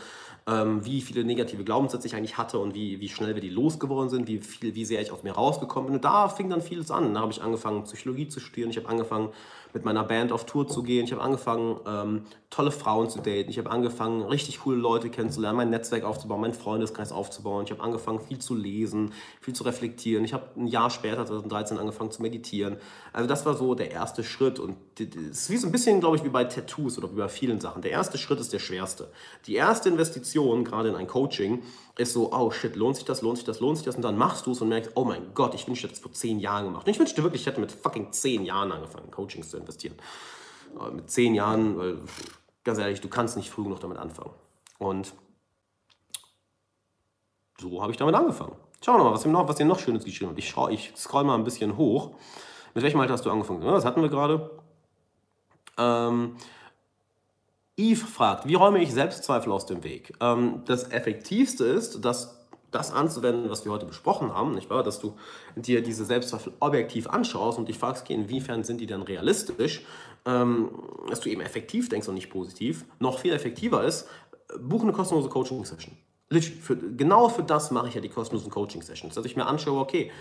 ähm, wie viele negative Glaubenssätze ich eigentlich hatte und wie, wie schnell wir die losgeworden sind, wie, viel, wie sehr ich aus mir rausgekommen bin. Und da fing dann vieles an. Da habe ich angefangen, Psychologie zu studieren. Ich habe angefangen, mit meiner Band auf Tour zu gehen. Ich habe angefangen, ähm, tolle Frauen zu daten. Ich habe angefangen, richtig coole Leute kennenzulernen, mein Netzwerk aufzubauen, meinen Freundeskreis aufzubauen. Ich habe angefangen, viel zu lesen, viel zu reflektieren. Ich habe ein Jahr später, 2013, angefangen zu meditieren. Also das war so der erste Schritt. Und es ist wie so ein bisschen, glaube ich, wie bei Tattoos oder wie bei vielen Sachen. Der erste Schritt ist der schwerste. Die erste Investition, gerade in ein Coaching, ist so, oh shit, lohnt sich das, lohnt sich das, lohnt sich das? Und dann machst du es und merkst, oh mein Gott, ich wünschte, ich hätte das vor zehn Jahren gemacht. Und ich wünschte wirklich, ich hätte mit fucking zehn Jahren angefangen, Coachings zu investieren. Aber mit zehn Jahren, weil, ganz ehrlich, du kannst nicht früh genug damit anfangen. Und so habe ich damit angefangen. Schauen wir mal, was ihr noch, was ihr noch Schönes geschrieben habt. Ich, schau, ich scroll mal ein bisschen hoch. Mit welchem Alter hast du angefangen? Das hatten wir gerade. Ähm, Eve fragt, wie räume ich Selbstzweifel aus dem Weg? Ähm, das Effektivste ist, dass das anzuwenden, was wir heute besprochen haben, nicht wahr? Dass du dir diese Selbstzweifel objektiv anschaust und dich fragst, inwiefern sind die denn realistisch, ähm, dass du eben effektiv denkst und nicht positiv. Noch viel effektiver ist, buche eine kostenlose Coaching-Session. Genau für das mache ich ja die kostenlosen Coaching-Sessions, dass ich mir anschaue, okay,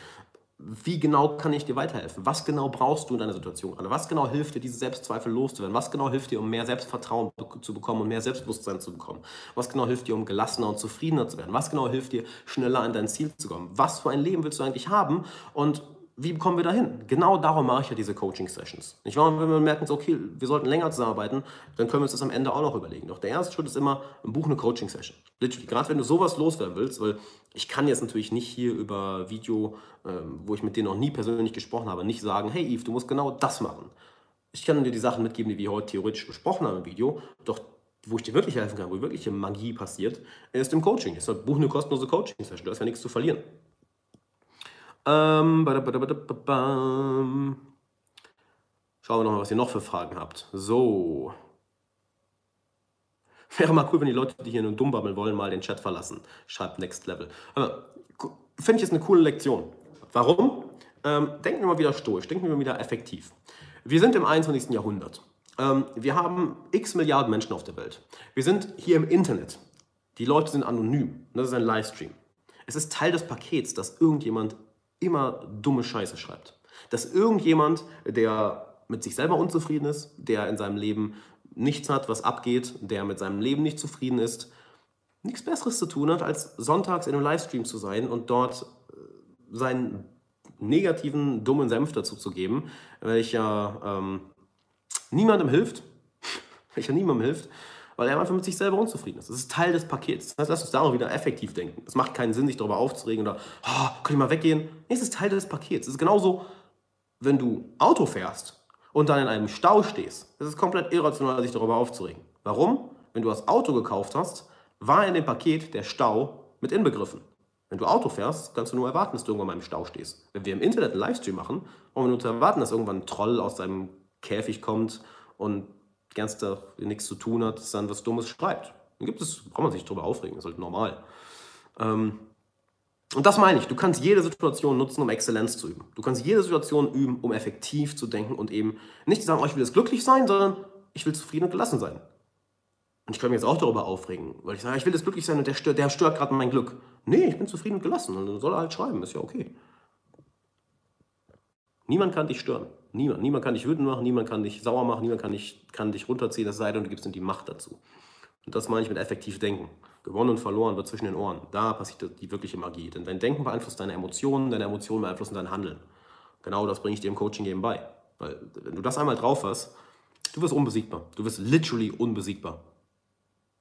wie genau kann ich dir weiterhelfen? Was genau brauchst du in deiner Situation gerade? Was genau hilft dir, diese Selbstzweifel loszuwerden? Was genau hilft dir, um mehr Selbstvertrauen zu bekommen und mehr Selbstbewusstsein zu bekommen? Was genau hilft dir, um gelassener und zufriedener zu werden? Was genau hilft dir, schneller an dein Ziel zu kommen? Was für ein Leben willst du eigentlich haben? Und wie kommen wir dahin? Genau darum mache ich ja diese Coaching-Sessions. Nicht wahr? wenn wir merken, so, okay, wir sollten länger zusammenarbeiten, dann können wir uns das am Ende auch noch überlegen. Doch der erste Schritt ist immer, buch eine Coaching-Session. Literally, gerade wenn du sowas loswerden willst, weil ich kann jetzt natürlich nicht hier über Video, ähm, wo ich mit denen noch nie persönlich gesprochen habe, nicht sagen, hey Yves, du musst genau das machen. Ich kann dir die Sachen mitgeben, die wir heute theoretisch besprochen haben im Video, doch wo ich dir wirklich helfen kann, wo wirkliche Magie passiert, ist im Coaching. Deshalb buch eine kostenlose Coaching-Session, du hast ja nichts zu verlieren. Ähm, Schauen wir nochmal, was ihr noch für Fragen habt. So. Wäre mal cool, wenn die Leute, die hier nur dumm babbeln wollen, mal den Chat verlassen. Schreibt Next Level. Finde ich jetzt eine coole Lektion. Warum? Ähm, denken wir mal wieder stoisch, denken wir mal wieder effektiv. Wir sind im 21. Jahrhundert. Ähm, wir haben x Milliarden Menschen auf der Welt. Wir sind hier im Internet. Die Leute sind anonym. Das ist ein Livestream. Es ist Teil des Pakets, dass irgendjemand immer dumme Scheiße schreibt. Dass irgendjemand, der mit sich selber unzufrieden ist, der in seinem Leben nichts hat, was abgeht, der mit seinem Leben nicht zufrieden ist, nichts Besseres zu tun hat, als sonntags in einem Livestream zu sein und dort äh, seinen negativen, dummen Senf dazu zu geben, welcher ähm, niemandem hilft, welcher niemandem hilft weil er einfach mit sich selber unzufrieden ist. Das ist Teil des Pakets. Das heißt, lass uns da auch wieder effektiv denken. Es macht keinen Sinn, sich darüber aufzuregen oder, oh, kann ich mal weggehen? Nee, es ist Teil des Pakets. Es ist genauso, wenn du Auto fährst und dann in einem Stau stehst. Es ist komplett irrational, sich darüber aufzuregen. Warum? Wenn du das Auto gekauft hast, war in dem Paket der Stau mit inbegriffen. Wenn du Auto fährst, kannst du nur erwarten, dass du irgendwann mal im Stau stehst. Wenn wir im Internet einen Livestream machen, wollen wir nur erwarten, dass irgendwann ein Troll aus seinem Käfig kommt und ganz da nichts zu tun hat, dann was Dummes schreibt. Dann gibt es, braucht man sich darüber aufregen, das ist halt normal. Ähm, Und das meine ich, du kannst jede Situation nutzen, um Exzellenz zu üben. Du kannst jede Situation üben, um effektiv zu denken und eben nicht zu sagen, oh, ich will jetzt glücklich sein, sondern ich will zufrieden und gelassen sein. Und ich kann mich jetzt auch darüber aufregen, weil ich sage, ich will jetzt glücklich sein und der stört, der stört gerade mein Glück. Nee, ich bin zufrieden und gelassen und dann soll er halt schreiben, ist ja okay. Niemand kann dich stören. Niemand. Niemand kann dich wütend machen, niemand kann dich sauer machen, niemand kann dich, kann dich runterziehen, das sei denn, du gibst ihm die Macht dazu. Und das meine ich mit effektiv denken. Gewonnen und verloren wird zwischen den Ohren. Da passiert die wirkliche Magie. Denn dein Denken beeinflusst deine Emotionen, deine Emotionen beeinflussen dein Handeln. Genau das bringe ich dir im Coaching eben bei. Weil wenn du das einmal drauf hast, du wirst unbesiegbar. Du wirst literally unbesiegbar.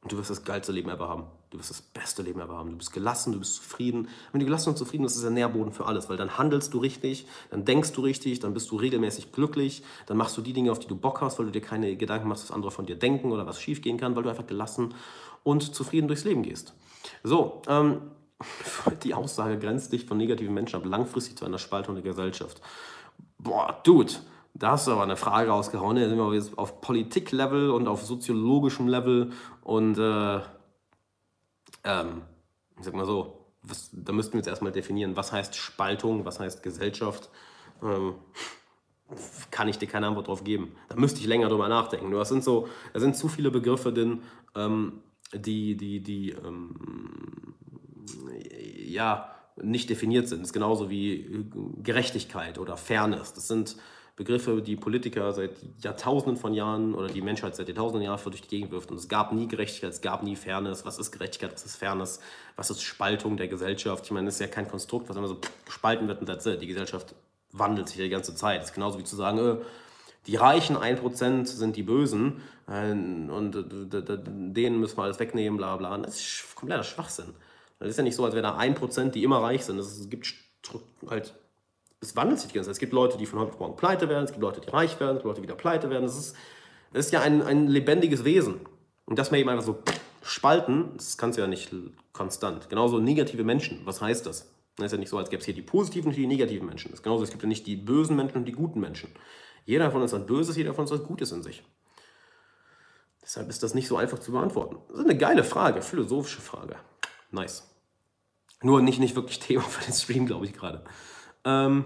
Und du wirst das geilste Leben ever haben. Du wirst das beste Leben ever haben. Du bist gelassen, du bist zufrieden. Wenn du gelassen und zufrieden bist, ist der Nährboden für alles, weil dann handelst du richtig, dann denkst du richtig, dann bist du regelmäßig glücklich, dann machst du die Dinge, auf die du Bock hast, weil du dir keine Gedanken machst, was andere von dir denken oder was schief gehen kann, weil du einfach gelassen und zufrieden durchs Leben gehst. So, ähm, die Aussage grenzt dich von negativen Menschen ab, langfristig zu einer Spaltung der Gesellschaft. Boah, Dude, da hast du aber eine Frage rausgehauen. Da sind wir jetzt auf Politik-Level und auf soziologischem Level und äh, ähm, ich sag mal so, was, da müssten wir jetzt erstmal definieren, was heißt Spaltung, was heißt Gesellschaft. Ähm, kann ich dir keine Antwort drauf geben. Da müsste ich länger drüber nachdenken. Nur das sind so, da sind zu viele Begriffe drin, ähm, die, die, die ähm, ja nicht definiert sind. Das ist genauso wie Gerechtigkeit oder Fairness. Das sind Begriffe, die Politiker seit Jahrtausenden von Jahren oder die Menschheit seit Jahrtausenden Jahren durch die Gegend wirft. Und es gab nie Gerechtigkeit, es gab nie Fairness. Was ist Gerechtigkeit, was ist Fairness, was ist Spaltung der Gesellschaft? Ich meine, das ist ja kein Konstrukt, was immer so gespalten wird und that's it. Die Gesellschaft wandelt sich ja die ganze Zeit. Das ist genauso wie zu sagen, äh, die reichen 1% sind die Bösen äh, und äh, denen müssen wir alles wegnehmen, bla bla. Das ist kompletter Schwachsinn. Das ist ja nicht so, als wäre da 1%, die immer reich sind. Es gibt halt es wandelt sich die ganze Zeit. Es gibt Leute, die von heute auf morgen pleite werden, es gibt Leute, die reich werden, es gibt Leute, die wieder pleite werden. Das ist, das ist ja ein, ein lebendiges Wesen. Und das mal eben einfach so spalten, das kannst du ja nicht konstant. Genauso negative Menschen, was heißt das? Das ist ja nicht so, als gäbe es hier die positiven und die negativen Menschen. Das ist genauso, es gibt ja nicht die bösen Menschen und die guten Menschen. Jeder von uns hat Böses, jeder von uns hat Gutes in sich. Deshalb ist das nicht so einfach zu beantworten. Das ist eine geile Frage, philosophische Frage. Nice. Nur nicht, nicht wirklich Thema für den Stream, glaube ich gerade. Ähm,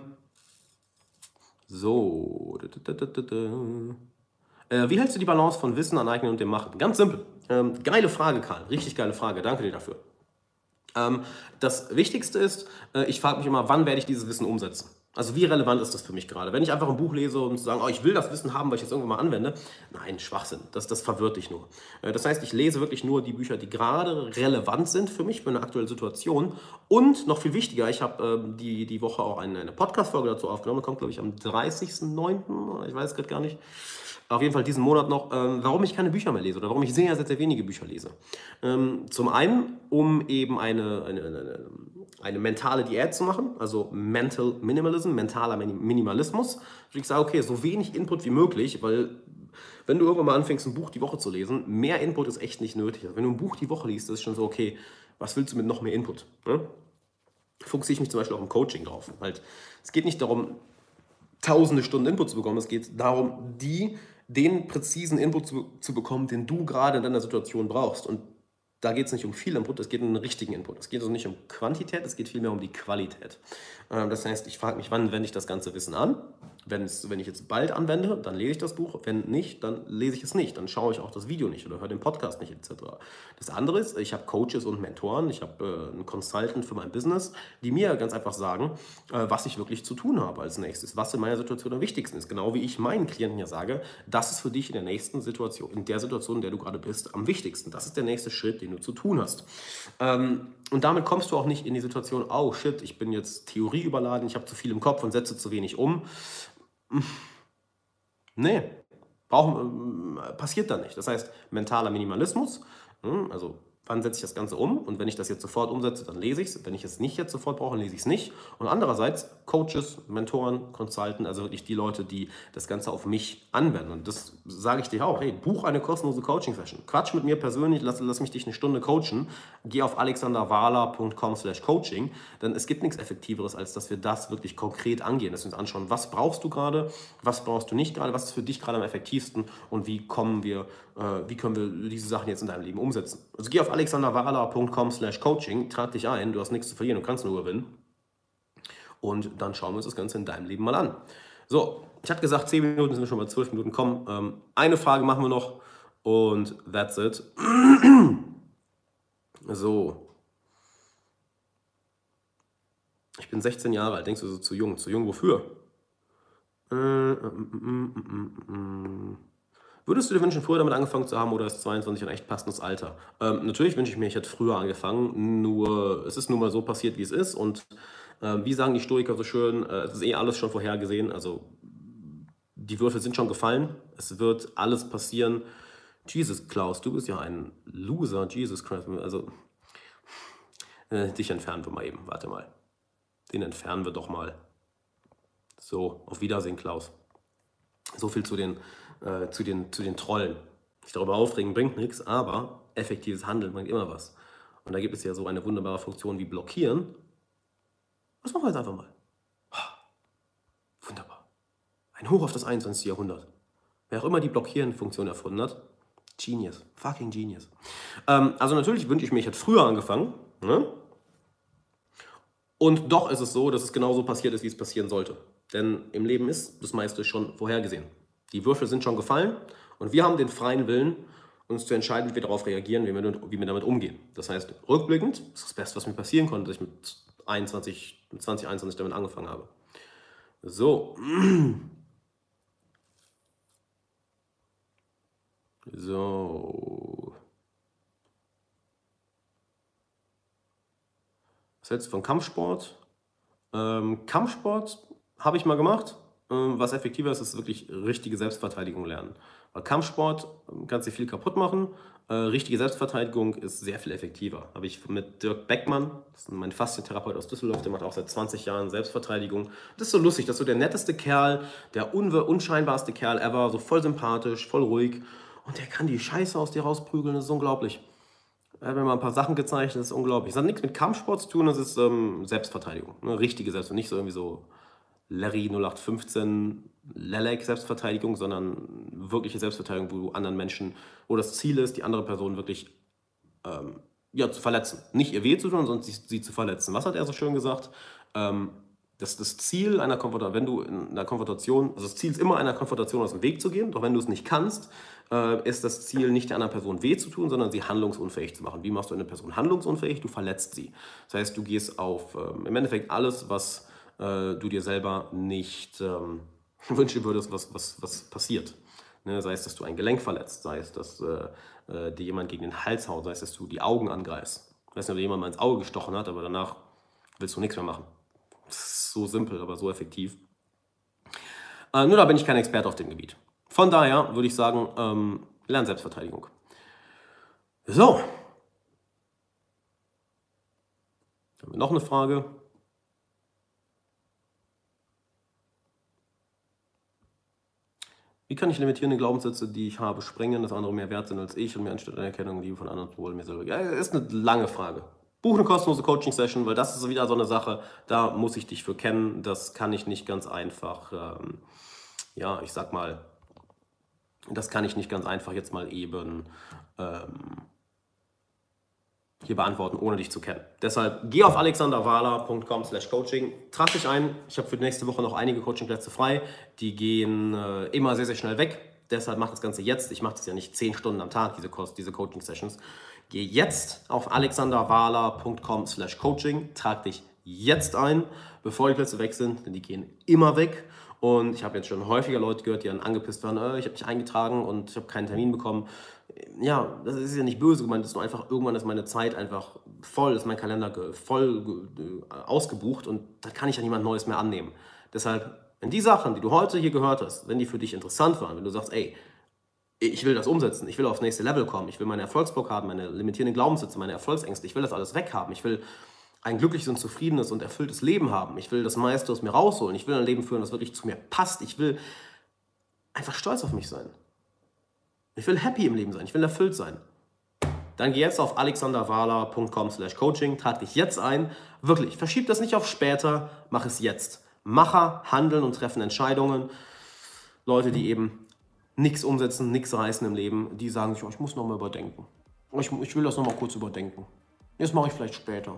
so. Äh, wie hältst du die Balance von Wissen aneignen und dem Machen? Ganz simpel. Ähm, geile Frage, Karl. Richtig geile Frage. Danke dir dafür. Ähm, das Wichtigste ist, äh, ich frage mich immer, wann werde ich dieses Wissen umsetzen? Also wie relevant ist das für mich gerade? Wenn ich einfach ein Buch lese und sage, oh, ich will das Wissen haben, weil ich es irgendwann mal anwende, nein, Schwachsinn, das, das verwirrt dich nur. Äh, das heißt, ich lese wirklich nur die Bücher, die gerade relevant sind für mich, für eine aktuelle Situation. Und noch viel wichtiger, ich habe ähm, die, die Woche auch eine, eine Podcast-Folge dazu aufgenommen, kommt glaube ich am 30.09., ich weiß gerade gar nicht auf jeden Fall diesen Monat noch, ähm, warum ich keine Bücher mehr lese oder warum ich sehr, sehr, sehr wenige Bücher lese. Ähm, zum einen, um eben eine, eine, eine, eine, mentale Diät zu machen, also Mental Minimalism, mentaler Minimalismus. Ich sage, okay, so wenig Input wie möglich, weil wenn du irgendwann mal anfängst, ein Buch die Woche zu lesen, mehr Input ist echt nicht nötig. Also wenn du ein Buch die Woche liest, ist schon so, okay, was willst du mit noch mehr Input? Ne? Fokussiere ich mich zum Beispiel auch im Coaching drauf. Halt, es geht nicht darum, tausende Stunden Input zu bekommen, es geht darum, die den präzisen Input zu, zu bekommen, den du gerade in deiner Situation brauchst. Und da geht es nicht um viel Input, es geht um einen richtigen Input. Es geht also nicht um Quantität, es geht vielmehr um die Qualität. Ähm, das heißt, ich frage mich, wann wende ich das ganze Wissen an? Wenn's, wenn ich jetzt bald anwende, dann lese ich das Buch. Wenn nicht, dann lese ich es nicht. Dann schaue ich auch das Video nicht oder höre den Podcast nicht etc. Das andere ist, ich habe Coaches und Mentoren, ich habe äh, einen Consultant für mein Business, die mir ganz einfach sagen, äh, was ich wirklich zu tun habe als nächstes, was in meiner Situation am wichtigsten ist. Genau wie ich meinen Klienten ja sage, das ist für dich in der nächsten Situation, in der Situation, in der du gerade bist, am wichtigsten. Das ist der nächste Schritt, den du zu tun hast. Ähm, und damit kommst du auch nicht in die Situation, oh shit, ich bin jetzt Theorie überladen, ich habe zu viel im Kopf und setze zu wenig um. Nee, brauchen, äh, passiert da nicht. Das heißt, mentaler Minimalismus, hm, also wann setze ich das Ganze um? Und wenn ich das jetzt sofort umsetze, dann lese ich es. Wenn ich es nicht jetzt sofort brauche, dann lese ich es nicht. Und andererseits Coaches, Mentoren, Consultants, also wirklich die Leute, die das Ganze auf mich anwenden. Und das sage ich dir auch. Hey, buch eine kostenlose Coaching-Session. Quatsch mit mir persönlich, lass, lass mich dich eine Stunde coachen. Geh auf alexanderwala.com slash coaching. Denn es gibt nichts Effektiveres, als dass wir das wirklich konkret angehen. Dass wir uns anschauen, was brauchst du gerade, was brauchst du nicht gerade, was ist für dich gerade am effektivsten und wie kommen wir, äh, wie können wir diese Sachen jetzt in deinem Leben umsetzen. Also geh auf alexanderwala.com slash coaching, trag dich ein, du hast nichts zu verlieren, du kannst nur gewinnen. Und dann schauen wir uns das Ganze in deinem Leben mal an. So, ich hatte gesagt, 10 Minuten sind wir schon bei 12 Minuten. Komm, ähm, eine Frage machen wir noch und that's it. so. Ich bin 16 Jahre alt. Denkst du so zu jung? Zu jung wofür? Äh, mm, mm, mm, Würdest du dir wünschen, früher damit angefangen zu haben oder ist 22 ein echt passendes Alter? Ähm, natürlich wünsche ich mir, ich hätte früher angefangen, nur es ist nun mal so passiert, wie es ist und äh, wie sagen die Stoiker so schön, äh, es ist eh alles schon vorhergesehen, also die Würfel sind schon gefallen, es wird alles passieren. Jesus, Klaus, du bist ja ein Loser, Jesus Christ, also äh, dich entfernen wir mal eben, warte mal. Den entfernen wir doch mal. So, auf Wiedersehen, Klaus. So viel zu den, äh, zu den, zu den Trollen. Sich darüber aufregen bringt nichts, aber effektives Handeln bringt immer was. Und da gibt es ja so eine wunderbare Funktion wie blockieren. Das machen wir jetzt einfach mal. Wunderbar. Ein Hoch auf das 21. Jahrhundert. Wer auch immer die Blockieren-Funktion erfunden hat, Genius. Fucking Genius. Ähm, also natürlich wünsche ich mir, ich hätte früher angefangen. Ne? Und doch ist es so, dass es genauso passiert ist, wie es passieren sollte. Denn im Leben ist das meiste schon vorhergesehen. Die Würfel sind schon gefallen und wir haben den freien Willen, uns zu entscheiden, wie wir darauf reagieren, wie wir, wie wir damit umgehen. Das heißt, rückblickend ist das Beste, was mir passieren konnte, dass ich mit 21, 2021 damit angefangen habe. So. So. Was hältst du von Kampfsport? Ähm, Kampfsport habe ich mal gemacht. Ähm, was effektiver ist, ist wirklich richtige Selbstverteidigung lernen. Weil Kampfsport ähm, kannst dir viel kaputt machen. Äh, richtige Selbstverteidigung ist sehr viel effektiver. Habe ich mit Dirk Beckmann, das ist mein Faszientherapeut aus Düsseldorf, der macht auch seit 20 Jahren Selbstverteidigung. Das ist so lustig, das ist so der netteste Kerl, der unscheinbarste Kerl ever, so voll sympathisch, voll ruhig. Und der kann die Scheiße aus dir rausprügeln, das ist unglaublich. Er hat mir mal ein paar Sachen gezeigt, das ist unglaublich. Es hat nichts mit Kampfsport zu tun, das ist ähm, Selbstverteidigung. Ne? Richtige Selbstverteidigung, nicht so irgendwie so Larry 0815 Lelek Selbstverteidigung, sondern wirkliche Selbstverteidigung, wo du anderen Menschen, wo das Ziel ist, die andere Person wirklich ähm, ja, zu verletzen. Nicht ihr weh zu tun, sondern sie, sie zu verletzen. Was hat er so schön gesagt? Ähm, das, das Ziel einer Konfrontation, wenn du in einer Konfrontation, also das Ziel ist immer einer Konfrontation aus dem Weg zu gehen, doch wenn du es nicht kannst, äh, ist das Ziel nicht der anderen Person weh zu tun, sondern sie handlungsunfähig zu machen. Wie machst du eine Person handlungsunfähig? Du verletzt sie. Das heißt, du gehst auf ähm, im Endeffekt alles, was äh, du dir selber nicht ähm, wünschen würdest, was, was, was passiert. Ne, sei es, dass du ein Gelenk verletzt, sei es, dass äh, äh, dir jemand gegen den Hals haut, sei es, dass du die Augen angreifst. Ich weiß nicht, ob jemand mal ins Auge gestochen hat, aber danach willst du nichts mehr machen so simpel, aber so effektiv. Äh, nur da bin ich kein Experte auf dem Gebiet. Von daher würde ich sagen, ähm, lern Selbstverteidigung. So. Haben wir noch eine Frage? Wie kann ich limitierende Glaubenssätze, die ich habe, sprengen, dass andere mehr wert sind als ich und mir anstatt Anerkennung Liebe von anderen wollen, mir selber? Ja, ist eine lange Frage. Buch eine kostenlose Coaching-Session, weil das ist wieder so eine Sache, da muss ich dich für kennen. Das kann ich nicht ganz einfach, ähm, ja, ich sag mal, das kann ich nicht ganz einfach jetzt mal eben ähm, hier beantworten, ohne dich zu kennen. Deshalb geh auf alexanderwala.com slash coaching, trag dich ein. Ich habe für die nächste Woche noch einige Coachingplätze frei. Die gehen äh, immer sehr, sehr schnell weg. Deshalb mach das Ganze jetzt. Ich mache das ja nicht zehn Stunden am Tag, diese, diese Coaching-Sessions. Geh jetzt auf alexanderwala.com slash coaching, trag dich jetzt ein, bevor die Plätze weg sind, denn die gehen immer weg. Und ich habe jetzt schon häufiger Leute gehört, die dann angepisst waren, äh, ich habe mich eingetragen und ich habe keinen Termin bekommen. Ja, das ist ja nicht böse gemeint, das ist nur einfach, irgendwann ist meine Zeit einfach voll, ist mein Kalender voll ausgebucht und da kann ich ja niemand Neues mehr annehmen. Deshalb, wenn die Sachen, die du heute hier gehört hast, wenn die für dich interessant waren, wenn du sagst, ey, ich will das umsetzen, ich will aufs nächste Level kommen, ich will meine Erfolgsblockaden, meine limitierenden Glaubenssätze, meine Erfolgsängste, ich will das alles weghaben, ich will ein glückliches und zufriedenes und erfülltes Leben haben, ich will das meiste aus mir rausholen, ich will ein Leben führen, das wirklich zu mir passt, ich will einfach stolz auf mich sein. Ich will happy im Leben sein, ich will erfüllt sein. Dann geh jetzt auf alexanderwala.com slash coaching, trag dich jetzt ein. Wirklich, verschieb das nicht auf später, mach es jetzt. Macher handeln und treffen Entscheidungen. Leute, die eben nichts umsetzen, nichts reißen im Leben, die sagen sich, oh, ich muss nochmal überdenken. ich, ich will das nochmal kurz überdenken. Das mache ich vielleicht später.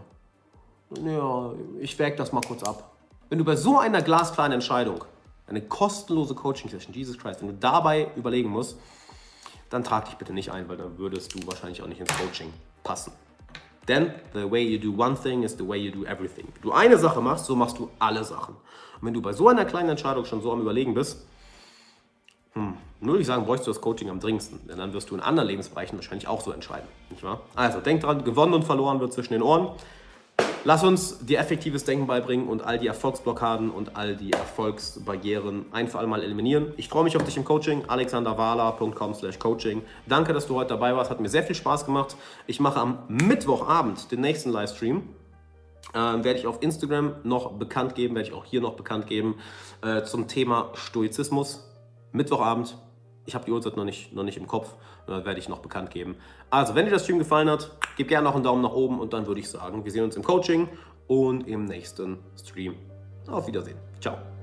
Ja, ich wäge das mal kurz ab. Wenn du bei so einer glasklaren Entscheidung, eine kostenlose Coaching-Session, Jesus Christ, wenn du dabei überlegen musst, dann trag dich bitte nicht ein, weil dann würdest du wahrscheinlich auch nicht ins Coaching passen. Denn the way you do one thing is the way you do everything. Wenn du eine Sache machst, so machst du alle Sachen. Und wenn du bei so einer kleinen Entscheidung schon so am Überlegen bist, hm, nur würde ich sagen, bräuchst du das Coaching am dringendsten. Denn dann wirst du in anderen Lebensbereichen wahrscheinlich auch so entscheiden. Nicht wahr? Also denk dran, gewonnen und verloren wird zwischen den Ohren. Lass uns dir effektives Denken beibringen und all die Erfolgsblockaden und all die Erfolgsbarrieren ein für alle Mal eliminieren. Ich freue mich auf dich im Coaching. alexanderwala.com slash coaching. Danke, dass du heute dabei warst. Hat mir sehr viel Spaß gemacht. Ich mache am Mittwochabend den nächsten Livestream. Ähm, werde ich auf Instagram noch bekannt geben, werde ich auch hier noch bekannt geben äh, zum Thema Stoizismus. Mittwochabend. Ich habe die Uhrzeit noch nicht, noch nicht im Kopf, äh, werde ich noch bekannt geben. Also, wenn dir das Stream gefallen hat, gib gerne noch einen Daumen nach oben und dann würde ich sagen, wir sehen uns im Coaching und im nächsten Stream. Auf Wiedersehen. Ciao.